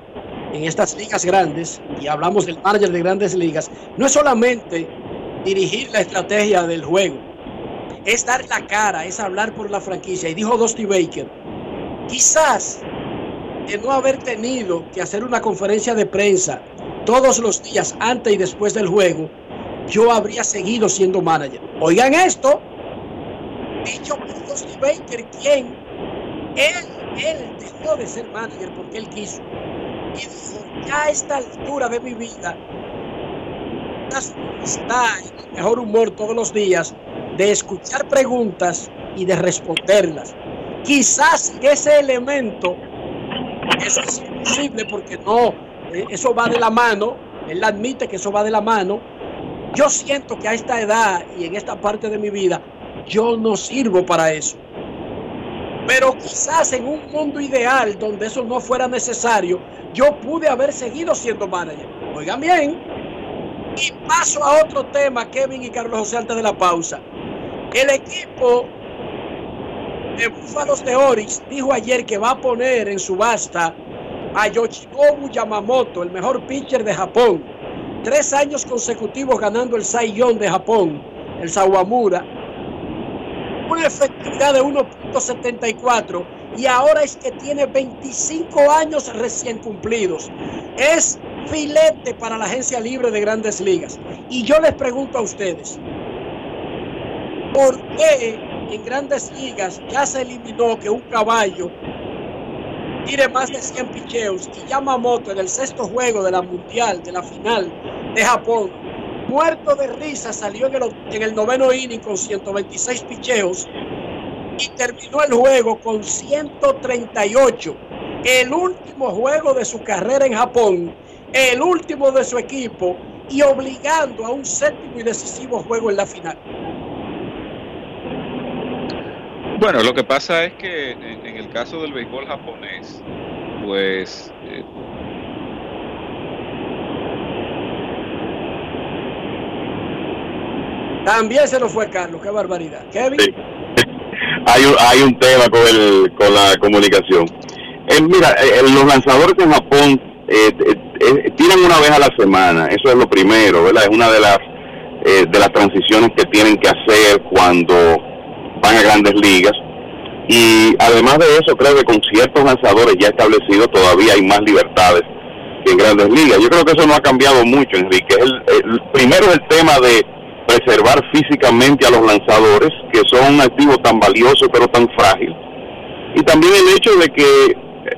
en estas ligas grandes, y hablamos del manager de grandes ligas, no es solamente dirigir la estrategia del juego, es dar la cara, es hablar por la franquicia. Y dijo Dusty Baker, quizás de no haber tenido que hacer una conferencia de prensa todos los días antes y después del juego, yo habría seguido siendo manager. Oigan esto, dicho por Dusty Baker, quien él, él dejó de ser manager porque él quiso y dijo, ya a esta altura de mi vida, está en el mejor humor todos los días de escuchar preguntas y de responderlas. Quizás ese elemento, eso es imposible porque no, eh, eso va de la mano, él admite que eso va de la mano. Yo siento que a esta edad y en esta parte de mi vida, yo no sirvo para eso. Pero quizás en un mundo ideal donde eso no fuera necesario, yo pude haber seguido siendo manager. Oigan bien. Y paso a otro tema, Kevin y Carlos José, antes de la pausa. El equipo de Búfalos de Orix dijo ayer que va a poner en subasta a Yoshinobu Yamamoto, el mejor pitcher de Japón. Tres años consecutivos ganando el Saiyón de Japón, el Sawamura una efectividad de 1.74 y ahora es que tiene 25 años recién cumplidos. Es filete para la agencia libre de grandes ligas. Y yo les pregunto a ustedes, ¿por qué en grandes ligas ya se eliminó que un caballo tire más de 100 picheos y Yamamoto en el sexto juego de la mundial, de la final de Japón, muerto de risa, salió en el, en el noveno inning con 126 picheos y terminó el juego con 138. El último juego de su carrera en Japón, el último de su equipo y obligando a un séptimo y decisivo juego en la final. Bueno, lo que pasa es que el caso del béisbol japonés, pues eh, También se nos fue Carlos, qué barbaridad. Kevin. hay, un, hay un tema con, el, con la comunicación. Eh, mira, eh, los lanzadores en Japón eh, tiran una vez a la semana, eso es lo primero, ¿verdad? Es una de las de las transiciones que tienen que hacer cuando van a grandes ligas. Y además de eso, creo que con ciertos lanzadores ya establecidos todavía hay más libertades que en grandes ligas. Yo creo que eso no ha cambiado mucho, Enrique. El, el primero el tema de preservar físicamente a los lanzadores, que son un activo tan valioso pero tan frágil. Y también el hecho de que eh,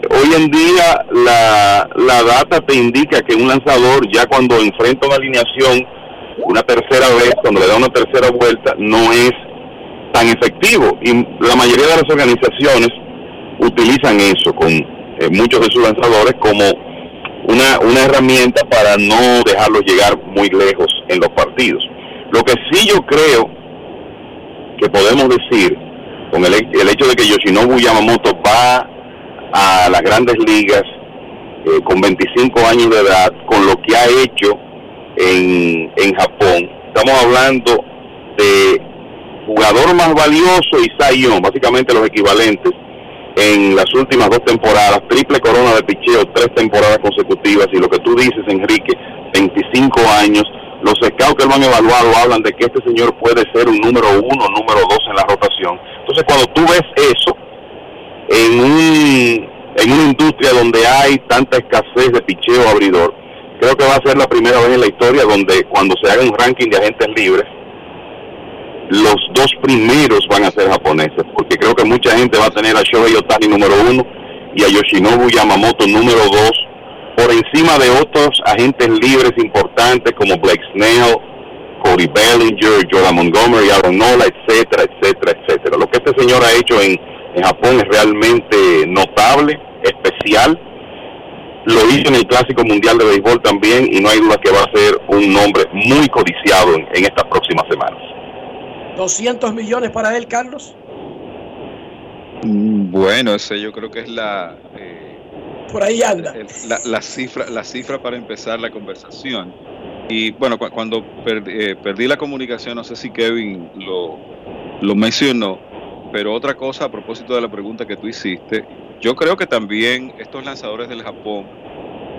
hoy en día la, la data te indica que un lanzador ya cuando enfrenta una alineación una tercera vez, cuando le da una tercera vuelta, no es tan efectivo. Y la mayoría de las organizaciones utilizan eso con eh, muchos de sus lanzadores como una, una herramienta para no dejarlos llegar muy lejos en los partidos. Lo que sí yo creo que podemos decir, con el, hecho de que Yoshinobu Yamamoto va a las grandes ligas eh, con 25 años de edad, con lo que ha hecho en, en Japón, estamos hablando de jugador más valioso y Saiyón, básicamente los equivalentes en las últimas dos temporadas, triple corona de picheo, tres temporadas consecutivas, y lo que tú dices, Enrique, 25 años, los scouts que lo han evaluado hablan de que este señor puede ser un número uno, número dos en la rotación. Entonces, cuando tú ves eso en, un, en una industria donde hay tanta escasez de picheo abridor, creo que va a ser la primera vez en la historia donde cuando se haga un ranking de agentes libres, los dos primeros van a ser japoneses, porque creo que mucha gente va a tener a Shohei Otani número uno y a Yoshinobu Yamamoto número dos, por encima de otros agentes libres importantes como Blake Snell, Cody Bellinger, Jordan Montgomery, Aaron Nola, etcétera, etcétera, etcétera. Lo que este señor ha hecho en, en Japón es realmente notable, especial. Lo hizo en el Clásico Mundial de Béisbol también y no hay duda que va a ser un nombre muy codiciado en, en estas próximas semanas. 200 millones para él, Carlos. Mm, Bueno, ese yo creo que es la, eh, Por ahí anda. la, la cifra, la cifra para empezar la conversación. Y bueno, cu- cuando perdí, eh, perdí la comunicación, no sé si Kevin lo, lo mencionó, pero otra cosa a propósito de la pregunta que tú hiciste, yo creo que también estos lanzadores del Japón,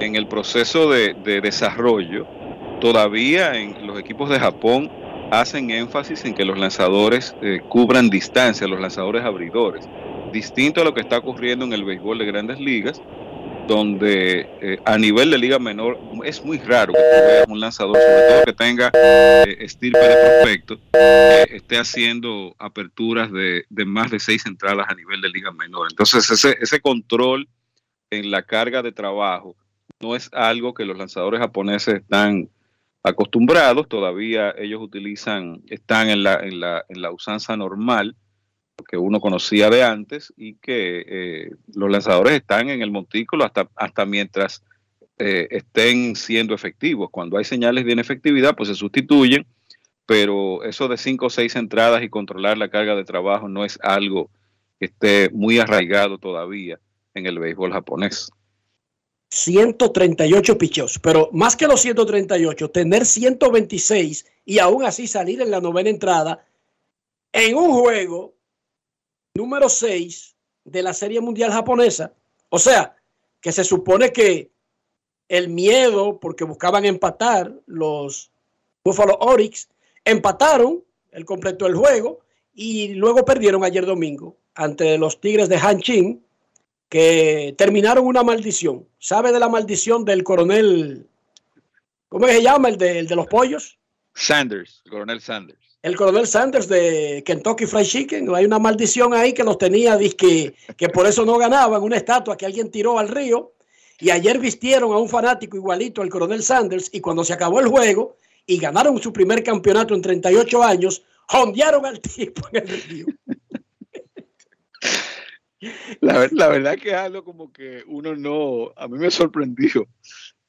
en el proceso de, de desarrollo, todavía en los equipos de Japón hacen énfasis en que los lanzadores eh, cubran distancia, los lanzadores abridores, distinto a lo que está ocurriendo en el béisbol de grandes ligas, donde eh, a nivel de liga menor es muy raro que tú veas un lanzador, sobre todo que tenga eh, estirpe de prospecto, que esté haciendo aperturas de, de más de seis entradas a nivel de liga menor. Entonces ese, ese control en la carga de trabajo no es algo que los lanzadores japoneses están acostumbrados, todavía ellos utilizan, están en la, en la, en la usanza normal que uno conocía de antes y que eh, los lanzadores están en el montículo hasta, hasta mientras eh, estén siendo efectivos. Cuando hay señales de inefectividad, pues se sustituyen, pero eso de cinco o seis entradas y controlar la carga de trabajo no es algo que esté muy arraigado todavía en el béisbol japonés. 138 picheos, pero más que los 138, tener 126 y aún así salir en la novena entrada en un juego número 6 de la Serie Mundial Japonesa. O sea, que se supone que el miedo, porque buscaban empatar los Buffalo Oryx, empataron, él completó el juego y luego perdieron ayer domingo ante los Tigres de Hanqin que terminaron una maldición. ¿Sabe de la maldición del coronel? ¿Cómo se llama? El de, el de los pollos. Sanders, el coronel Sanders. El coronel Sanders de Kentucky Fried Chicken. Hay una maldición ahí que los tenía, que, que por eso no ganaban. Una estatua que alguien tiró al río. Y ayer vistieron a un fanático igualito al coronel Sanders. Y cuando se acabó el juego y ganaron su primer campeonato en 38 años, jondearon al <laughs> tipo en el río. La, ver- la verdad que es algo como que uno no, a mí me sorprendió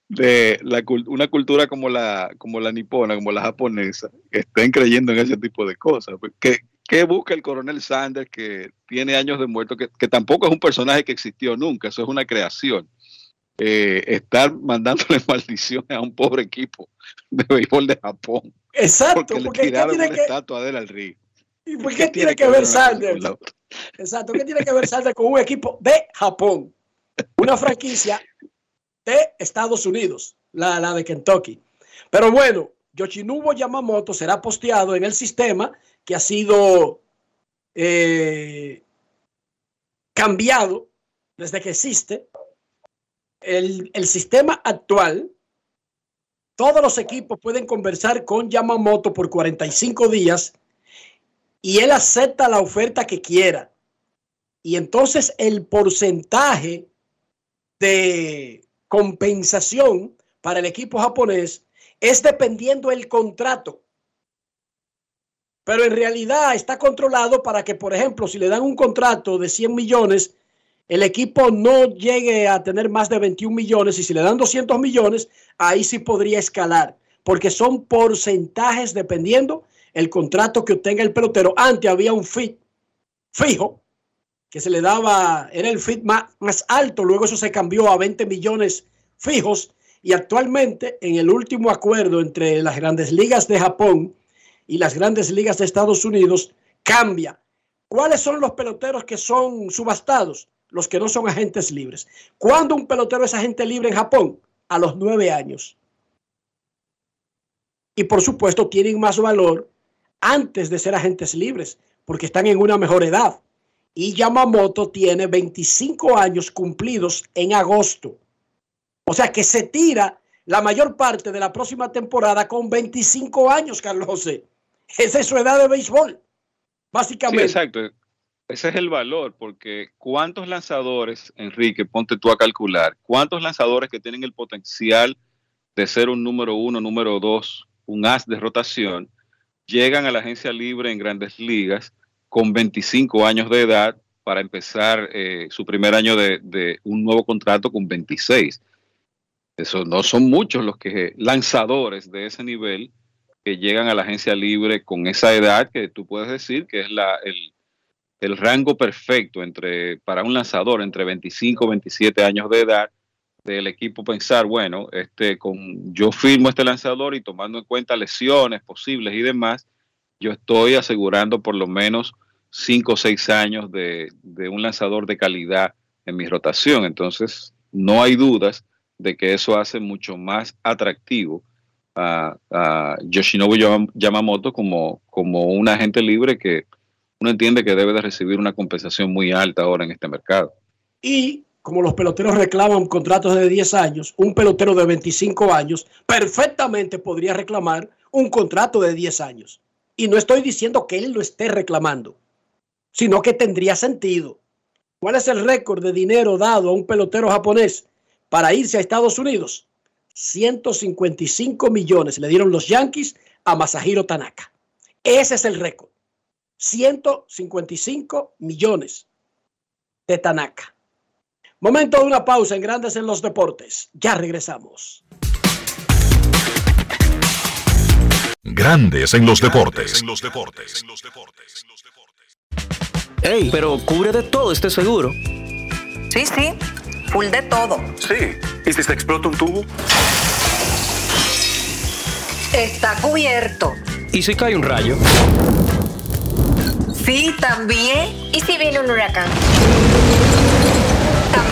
de la, una cultura como la, como la nipona, como la japonesa, que estén creyendo en ese tipo de cosas. Pues, ¿Qué, qué busca el coronel Sanders que tiene años de muerto, que, que tampoco es un personaje que existió nunca, eso es una creación? Eh, estar mandándole <laughs> maldiciones a un pobre equipo de béisbol de Japón. Exacto, porque, porque le ¿qué tiraron una que- estatua de él al río. ¿Y por qué tiene que ver Sanders? Exacto, ¿qué tiene que ver Sanders con un equipo de Japón? Una franquicia de Estados Unidos, la, la de Kentucky. Pero bueno, Yoshinobu Yamamoto será posteado en el sistema que ha sido eh, cambiado desde que existe. El, el sistema actual, todos los equipos pueden conversar con Yamamoto por 45 días y él acepta la oferta que quiera. Y entonces el porcentaje de compensación para el equipo japonés es dependiendo el contrato. Pero en realidad está controlado para que, por ejemplo, si le dan un contrato de 100 millones, el equipo no llegue a tener más de 21 millones y si le dan 200 millones, ahí sí podría escalar, porque son porcentajes dependiendo el contrato que obtenga el pelotero. Antes había un fit fijo que se le daba, era el fit más, más alto, luego eso se cambió a 20 millones fijos y actualmente en el último acuerdo entre las grandes ligas de Japón y las grandes ligas de Estados Unidos cambia. ¿Cuáles son los peloteros que son subastados? Los que no son agentes libres. ¿Cuándo un pelotero es agente libre en Japón? A los nueve años. Y por supuesto tienen más valor antes de ser agentes libres, porque están en una mejor edad. Y Yamamoto tiene 25 años cumplidos en agosto. O sea que se tira la mayor parte de la próxima temporada con 25 años, Carlos. Esa es su edad de béisbol, básicamente. Exacto. Ese es el valor, porque ¿cuántos lanzadores, Enrique, ponte tú a calcular, cuántos lanzadores que tienen el potencial de ser un número uno, número dos, un as de rotación, llegan a la agencia libre en grandes ligas con 25 años de edad para empezar eh, su primer año de, un nuevo contrato con 26? Eso no son muchos los que lanzadores de ese nivel que llegan a la agencia libre con esa edad que tú puedes decir que es la, el, el rango perfecto entre, para un lanzador entre 25 y 27 años de edad del equipo pensar, bueno, este, con, yo firmo este lanzador y tomando en cuenta lesiones posibles y demás, yo estoy asegurando por lo menos 5 o 6 años de, de un lanzador de calidad en mi rotación. Entonces, no hay dudas de que eso hace mucho más atractivo a, a Yoshinobu Yamamoto como, como un agente libre que uno entiende que debe de recibir una compensación muy alta ahora en este mercado. Y como los peloteros reclaman contratos de 10 años, un pelotero de 25 años perfectamente podría reclamar un contrato de 10 años. Y no estoy diciendo que él lo esté reclamando, sino que tendría sentido. ¿Cuál es el récord de dinero dado a un pelotero japonés para irse a Estados Unidos? 155 millones le dieron los Yankees a Masahiro Tanaka. Ese es el récord. 155 millones de Tanaka. Momento de una pausa en Grandes en los Deportes. Ya regresamos. Grandes en los deportes. Ey, pero cubre de todo este seguro. Sí, sí, full de todo. Sí. ¿Y si se explota un tubo? Está cubierto. ¿Y si cae un rayo? Sí, también. ¿Y si viene un huracán?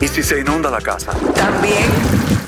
¿Y si se inunda la casa? También.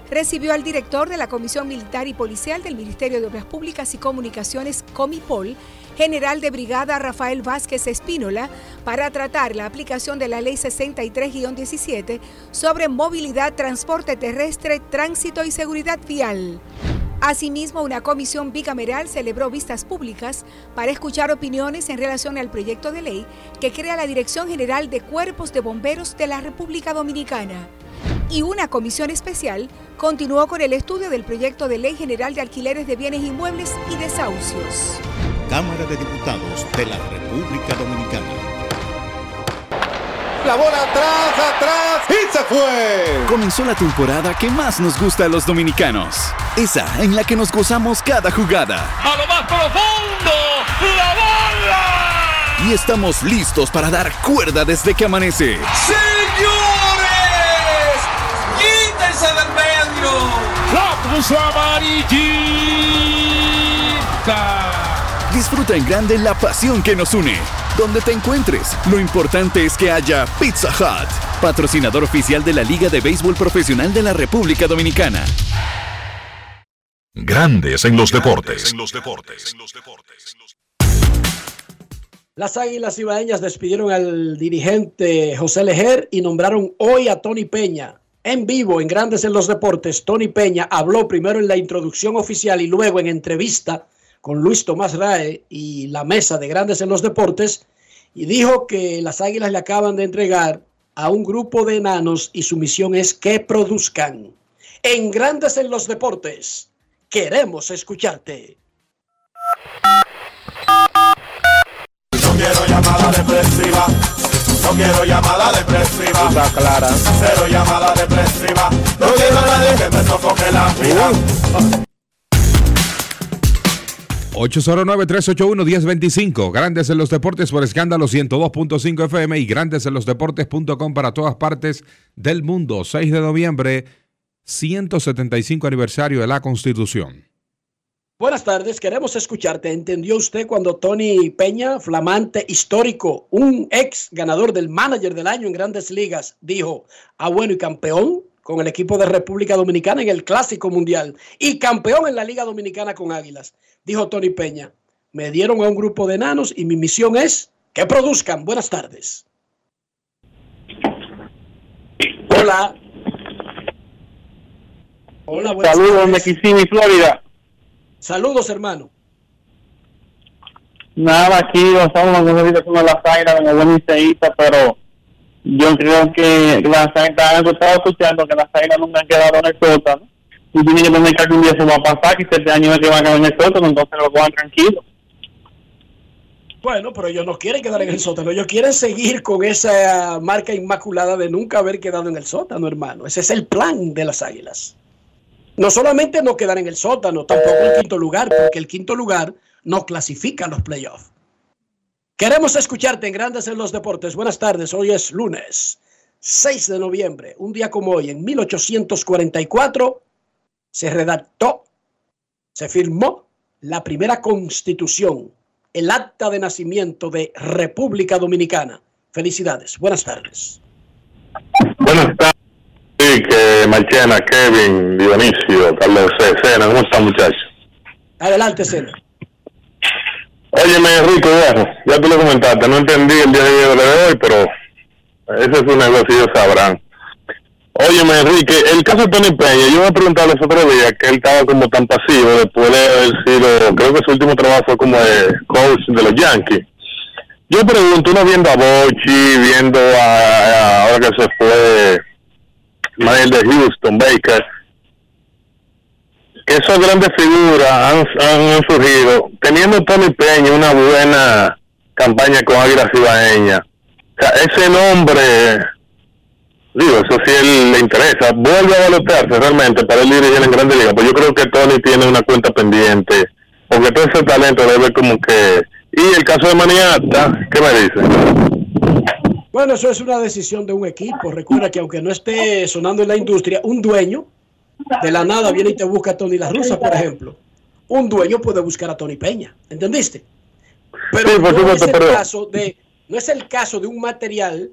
recibió al director de la Comisión Militar y Policial del Ministerio de Obras Públicas y Comunicaciones, Comipol, general de brigada Rafael Vázquez Espínola, para tratar la aplicación de la Ley 63-17 sobre movilidad, transporte terrestre, tránsito y seguridad vial. Asimismo, una comisión bicameral celebró vistas públicas para escuchar opiniones en relación al proyecto de ley que crea la Dirección General de Cuerpos de Bomberos de la República Dominicana. Y una comisión especial continuó con el estudio del proyecto de ley general de alquileres de bienes inmuebles y desahucios. Cámara de Diputados de la República Dominicana. La bola atrás, atrás y se fue. Comenzó la temporada que más nos gusta a los dominicanos. Esa en la que nos gozamos cada jugada. A lo más profundo, la bola. Y estamos listos para dar cuerda desde que amanece. ¡Señores! ¡Quítense del medio! ¡La puso amarillita! Disfruta en grande la pasión que nos une. Donde te encuentres, lo importante es que haya Pizza Hut, patrocinador oficial de la Liga de Béisbol Profesional de la República Dominicana. Grandes en los deportes. Las Águilas Ibaeñas despidieron al dirigente José Lejer y nombraron hoy a Tony Peña. En vivo, en Grandes en los Deportes, Tony Peña habló primero en la introducción oficial y luego en entrevista con Luis Tomás Rae y la mesa de Grandes en los Deportes y dijo que las Águilas le acaban de entregar a un grupo de enanos y su misión es que produzcan. En Grandes en los Deportes, queremos escucharte. Quiero. No quiero llamada depresiva. Está clara. Cero llamada depresiva. No quiero a nadie que me sofoque la vida. 809-381-1025. Grandes en los deportes por escándalo 102.5 FM y grandes en los deportes.com para todas partes del mundo. 6 de noviembre, 175 aniversario de la Constitución. Buenas tardes, queremos escucharte. ¿Entendió usted cuando Tony Peña, flamante histórico, un ex ganador del manager del año en grandes ligas, dijo, ah bueno, y campeón con el equipo de República Dominicana en el Clásico Mundial y campeón en la Liga Dominicana con Águilas? Dijo Tony Peña, me dieron a un grupo de enanos y mi misión es que produzcan. Buenas tardes. Hola. Hola, buenas Saludos tardes. de Kissimmee, Florida. Saludos, hermano. Nada, aquí estamos de las águilas en el buen liceísta, pero yo creo que las águilas, he estado escuchando que las águilas nunca han quedado en el sótano. Y tienen que tener que algún día se va a pasar, que este año es que van a quedar en el sótano, entonces lo cojan tranquilo. Bueno, pero ellos no quieren quedar en el sótano. Ellos quieren seguir con esa marca inmaculada de nunca haber quedado en el sótano, hermano. Ese es el plan de las águilas. No solamente no quedar en el sótano, tampoco el quinto lugar, porque el quinto lugar no clasifica a los playoffs. Queremos escucharte en Grandes en los Deportes. Buenas tardes, hoy es lunes 6 de noviembre. Un día como hoy, en 1844, se redactó, se firmó la primera constitución, el acta de nacimiento de República Dominicana. Felicidades, buenas tardes. Buenas tardes, Marchena, Kevin, Dionisio, Carlos C. Sena, ¿cómo están muchachos? Adelante, Sena. Óyeme, Enrique, bueno, ya tú lo comentaste, no entendí el día de hoy, pero ese es un negocio, ellos sabrán. Óyeme, Enrique, el caso de Tony Peña, yo me preguntaba los otros días que él estaba como tan pasivo después de haber sido, creo que su último trabajo fue como de coach de los Yankees. Yo pregunto, uno viendo a Bochi, viendo a, a- ahora que se fue Manuel de Houston, Baker, esas grandes figuras han, surgido teniendo Tony Peña una buena campaña con Águila Cibaeña. O sea, ese nombre, digo, eso sí él le interesa, vuelve a balotearse realmente para él dirigir en Grande Liga. Pues yo creo que Tony tiene una cuenta pendiente, porque todo ese talento debe como que... Y el caso de Maniata, ¿qué me dice? Bueno, eso es una decisión de un equipo. Recuerda que aunque no esté sonando en la industria, un dueño de la nada viene y te busca a Tony La Russa, por ejemplo. Un dueño puede buscar a Tony Peña, ¿entendiste? Pero Sí, no, es el caso de, no es el caso de un material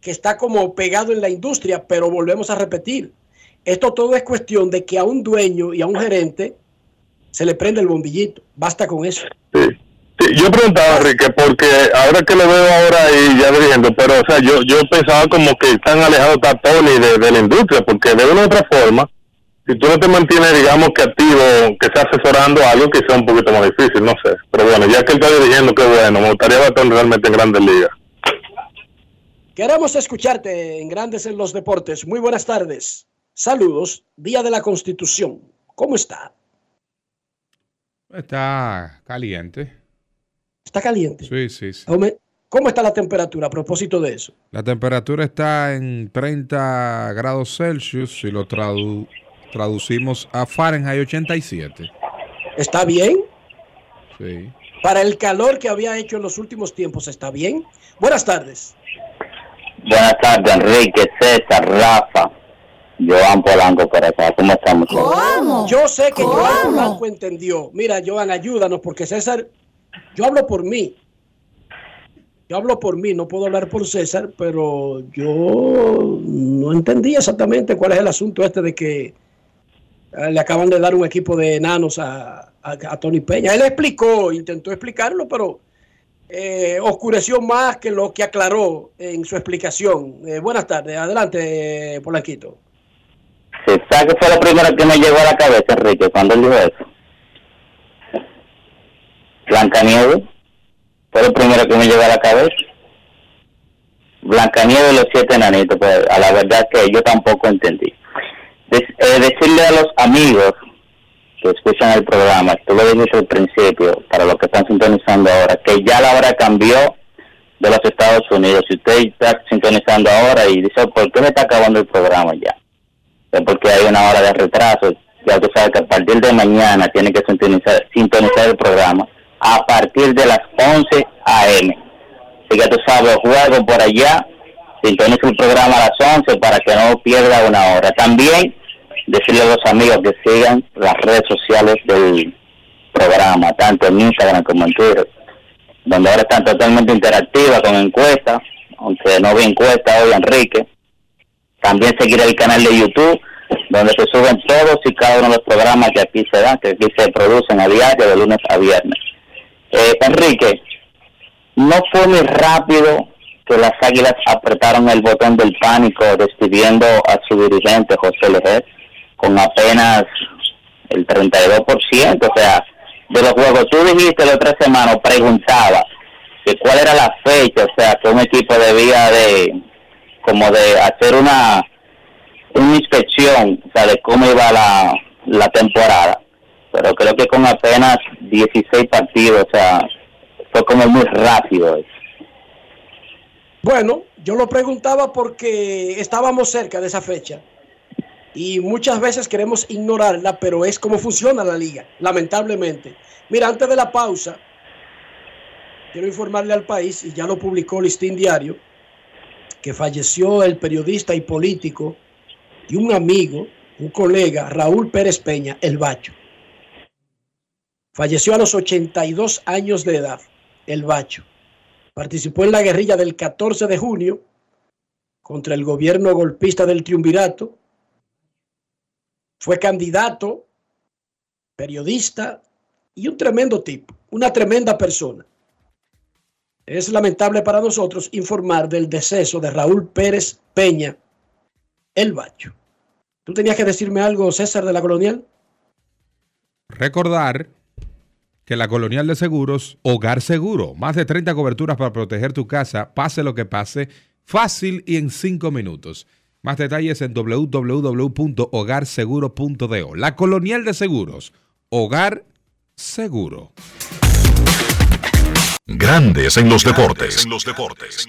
que está como pegado en la industria, pero volvemos a repetir. Esto todo es cuestión de que a un dueño y a un gerente se le prende el bombillito. Basta con eso. Sí, yo preguntaba, Enrique, porque ahora que lo veo ahora y ya dirigiendo, pero o sea, yo yo pensaba como que tan alejado está Tony de, de la industria, porque de una u otra forma, si tú no te mantienes, digamos, que activo, que estés asesorando algo, quizá un poquito más difícil, no sé. Pero bueno, ya que él está dirigiendo, qué bueno, me gustaría ver a Tony realmente en grandes ligas. Queremos escucharte en Grandes en los Deportes. Muy buenas tardes. Saludos. Día de la Constitución. ¿Cómo está? Está caliente. ¿Está caliente? Sí, sí, sí. ¿Cómo está la temperatura a propósito de eso? La temperatura está en 30 grados Celsius si lo tradu- traducimos a Fahrenheit 87. ¿Está bien? Sí. Para el calor que había hecho en los últimos tiempos, ¿está bien? Buenas tardes. Buenas tardes, Enrique, César, Rafa, Joan Polanco por acá. ¿Cómo estamos? Yo sé que Joan Blanco entendió. Mira, Joan, ayúdanos, porque César, yo hablo por mí. Yo hablo por mí, no puedo hablar por César, pero yo no entendí exactamente cuál es el asunto este de que eh, le acaban de dar un equipo de enanos a, Tony Peña. Él explicó, intentó explicarlo, pero eh, oscureció más que lo que aclaró en su explicación. Eh, buenas tardes, adelante, eh, Polanquito. Sí, ¿Sabes qué fue lo primero que me llegó a la cabeza, Enrique, cuando él dijo eso? Blancanieves. Fue lo primero que me llegó a la cabeza. Blancanieves y los siete enanitos, pues a la verdad que yo tampoco entendí. Eh, decirle a los amigos que escuchan el programa, tú lo dijiste al principio, para los que están sintonizando ahora, que ya la hora cambió de los Estados Unidos. Si usted está sintonizando ahora y dice, ¿por qué me está acabando el programa ya? Es porque hay una hora de retraso. Ya tú sabes que a partir de mañana tiene que sintonizar, sintonizar el programa a partir de las 11 a.m. Así que tú sabes, juego por allá, sintoniza el programa a las 11 para que no pierda una hora. También decirle a los amigos que sigan las redes sociales del programa, tanto en Instagram como en Twitter, donde ahora están totalmente interactivas con encuestas, aunque no vi encuesta hoy, Enrique. También seguir el canal de YouTube, donde se suben todos y cada uno de los programas que aquí se dan, que aquí se producen a diario, de lunes a viernes. Eh, Enrique, no fue muy rápido que las águilas apretaron el botón del pánico despidiendo a su dirigente José Lejer con apenas el 32%, o sea, de los juegos. Tú dijiste la otra semana, preguntaba, que cuál era la fecha, o sea, que un equipo debía de, como de hacer una, una inspección, o sea, de cómo iba la temporada. Pero creo que con apenas 16 partidos, o sea, fue como muy rápido. Bueno, yo lo preguntaba porque estábamos cerca de esa fecha y muchas veces queremos ignorarla, pero es como funciona la liga, lamentablemente. Mira, antes de la pausa, quiero informarle al país, y ya lo publicó Listín Diario, que falleció el periodista y político y un amigo, un colega, Raúl Pérez Peña, el Bacho. Falleció a los 82 años de edad, el Bacho. Participó en la guerrilla del 14 de junio contra el gobierno golpista del Triunvirato. Fue candidato, periodista y un tremendo tipo, una tremenda persona. Es lamentable para nosotros informar del deceso de Raúl Pérez Peña, el Bacho. ¿Tú tenías que decirme algo, César, de la colonial? Recordar que la Colonial de Seguros, Hogar Seguro, más de 30 coberturas para proteger tu casa, pase lo que pase, fácil y en 5 minutos. Más detalles en www.hogarseguro.do. La Colonial de Seguros, Hogar Seguro. Grandes en los deportes. En los deportes.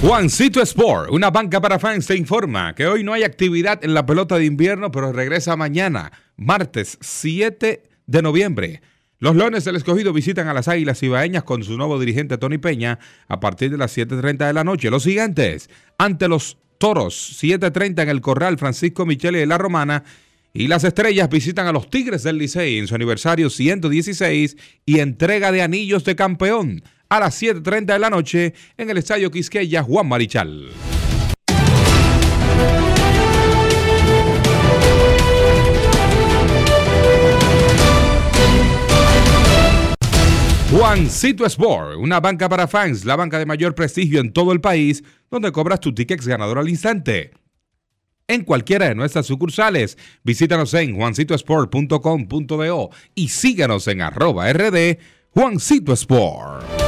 Juancito Sport, una banca para fans, te informa que hoy no hay actividad en la pelota de invierno, pero regresa mañana, martes 7 de noviembre. Los Leones del Escogido visitan a las Águilas Ibaeñas con su nuevo dirigente Tony Peña a partir de las 7.30 de la noche. Los siguientes, ante los Toros, 7.30 en el Corral Francisco Michele de la Romana. Y las Estrellas visitan a los Tigres del Licey en su aniversario 116 y entrega de anillos de campeón a las 7.30 de la noche en el Estadio Quisqueya Juan Marichal. Juancito Sport, una banca para fans, la banca de mayor prestigio en todo el país, donde cobras tu tickets ganador al instante. En cualquiera de nuestras sucursales, visítanos en juancitosport.com.do y síganos en arroba rd Juancito Sport.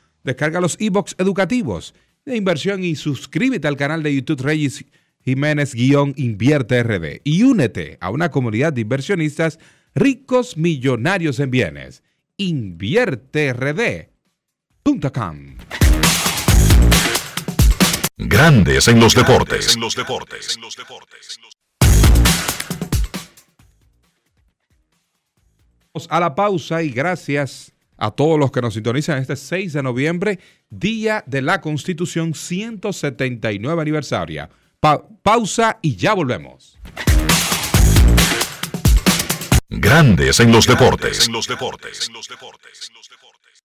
descarga los e-books educativos de inversión y suscríbete al canal de YouTube Reyes Jiménez-Invierte RD y únete a una comunidad de inversionistas ricos millonarios en bienes. InvierteRD.com Grandes en los deportes. A la pausa y gracias a todos los que nos sintonizan este 6 de noviembre, Día de la Constitución 179 aniversario. Pa- pausa y ya volvemos. Grandes en los deportes.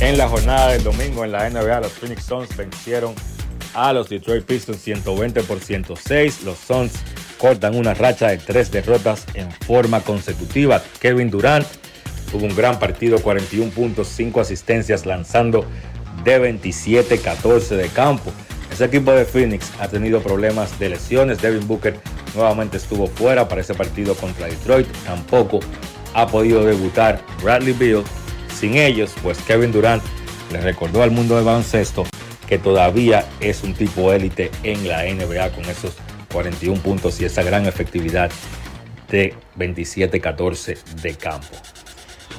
En la jornada del domingo en la NBA, los Phoenix Suns vencieron a los Detroit Pistons 120 por 106. Los Suns cortan una racha de tres derrotas en forma consecutiva. Kevin Durant Tuvo un gran partido, 41 puntos, 5 asistencias, lanzando de 27-14 de campo. Ese equipo de Phoenix ha tenido problemas de lesiones. Devin Booker nuevamente estuvo fuera para ese partido contra Detroit. Tampoco ha podido debutar Bradley Beal. Sin ellos, pues Kevin Durant le recordó al mundo del baloncesto que todavía es un tipo élite en la NBA con esos 41 puntos y esa gran efectividad de 27-14 de campo.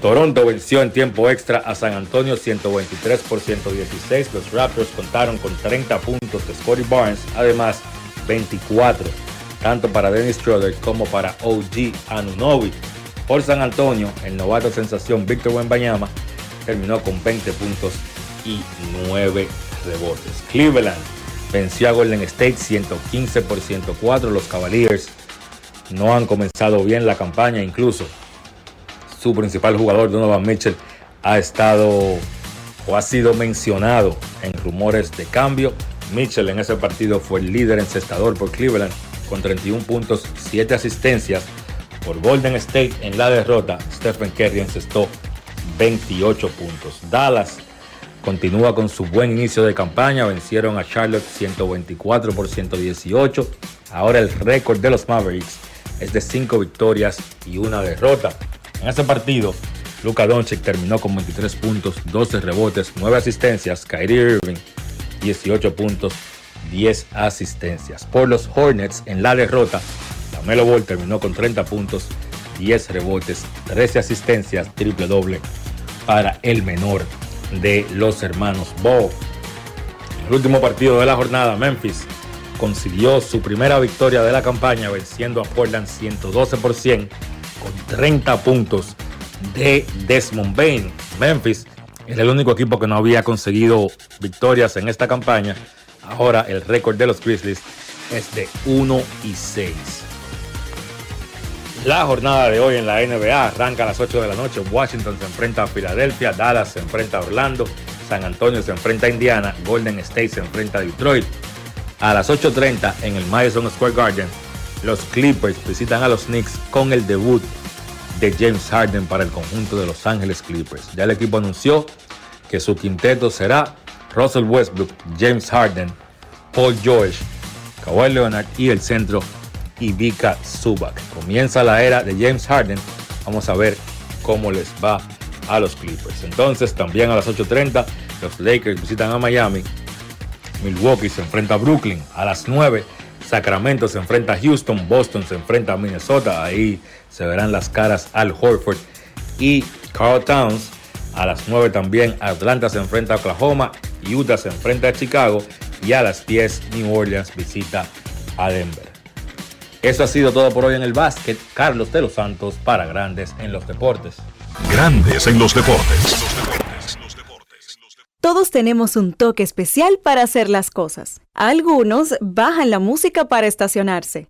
Toronto venció en tiempo extra a San Antonio 123 por 116. Los Raptors contaron con 30 puntos de Scotty Barnes, además 24 tanto para Dennis Schroeder como para OG Anunobi. Por San Antonio, el novato sensación Víctor Wembanyama terminó con 20 puntos y 9 rebotes. Cleveland venció a Golden State 115 por 104. Los Cavaliers no han comenzado bien la campaña, incluso su principal jugador, Donovan Mitchell, ha estado o ha sido mencionado en rumores de cambio. Mitchell en ese partido fue el líder encestador por Cleveland con 31 puntos, 7 asistencias. Por Golden State en la derrota, Stephen Curry encestó 28 puntos. Dallas continúa con su buen inicio de campaña, vencieron a Charlotte 124 por 118. Ahora el récord de los Mavericks es de 5 victorias y una derrota. En ese partido, Luka Doncic terminó con 23 puntos, 12 rebotes, 9 asistencias. Kyrie Irving, 18 puntos, 10 asistencias. Por los Hornets, en la derrota, Lamelo Ball terminó con 30 puntos, 10 rebotes, 13 asistencias, triple doble para el menor de los hermanos Ball. El último partido de la jornada, Memphis consiguió su primera victoria de la campaña venciendo a Portland 112 por 100 con 30 puntos de Desmond Bain. Memphis era el único equipo que no había conseguido victorias en esta campaña. Ahora el récord de los Grizzlies es de 1 y 6. La jornada de hoy en la NBA arranca a las 8 de la noche. Washington se enfrenta a Filadelfia, Dallas se enfrenta a Orlando, San Antonio se enfrenta a Indiana, Golden State se enfrenta a Detroit. A las 8.30 en el Madison Square Garden, los Clippers visitan a los Knicks con el debut de James Harden para el conjunto de Los Ángeles Clippers. Ya el equipo anunció que su quinteto será Russell Westbrook, James Harden, Paul George, Kawhi Leonard y el centro Ivica Zubac. Comienza la era de James Harden. Vamos a ver cómo les va a los Clippers. Entonces, también a las 8.30, los Lakers visitan a Miami. Milwaukee se enfrenta a Brooklyn. A las 9, Sacramento se enfrenta a Houston. Boston se enfrenta a Minnesota. Ahí se verán las caras al Horford y Carl Towns. A las 9 también Atlanta se enfrenta a Oklahoma. Utah se enfrenta a Chicago. Y a las 10 New Orleans visita a Denver. Eso ha sido todo por hoy en el básquet. Carlos de los Santos para Grandes en los Deportes. Grandes en los deportes. Todos tenemos un toque especial para hacer las cosas. Algunos bajan la música para estacionarse.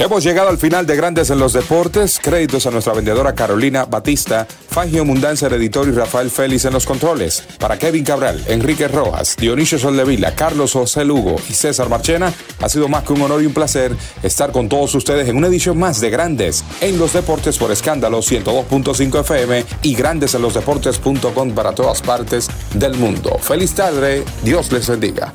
Hemos llegado al final de Grandes en los Deportes. Créditos a nuestra vendedora Carolina Batista, Fangio Mundanza Editor y Rafael Félix en los controles. Para Kevin Cabral, Enrique Rojas, Dionisio Soldevila, Carlos José Lugo y César Marchena, ha sido más que un honor y un placer estar con todos ustedes en una edición más de Grandes en los Deportes por Escándalo 102.5 FM y Grandes en los Deportes.com para todas partes del mundo. Feliz tarde, Dios les bendiga.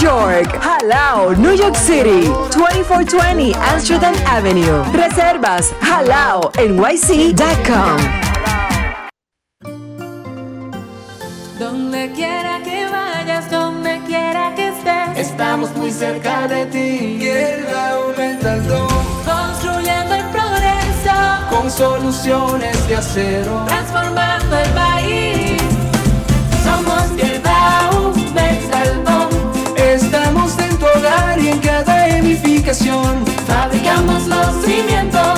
York. Jalao, New York City, 2420 Amsterdam Avenue. Reservas halao nyc.com. Donde quiera que vayas, donde quiera que estés, estamos muy cerca de ti. Llega aumentando, construyendo el progreso, con soluciones de acero, transformando el país fabricación. Fabricamos los cimientos.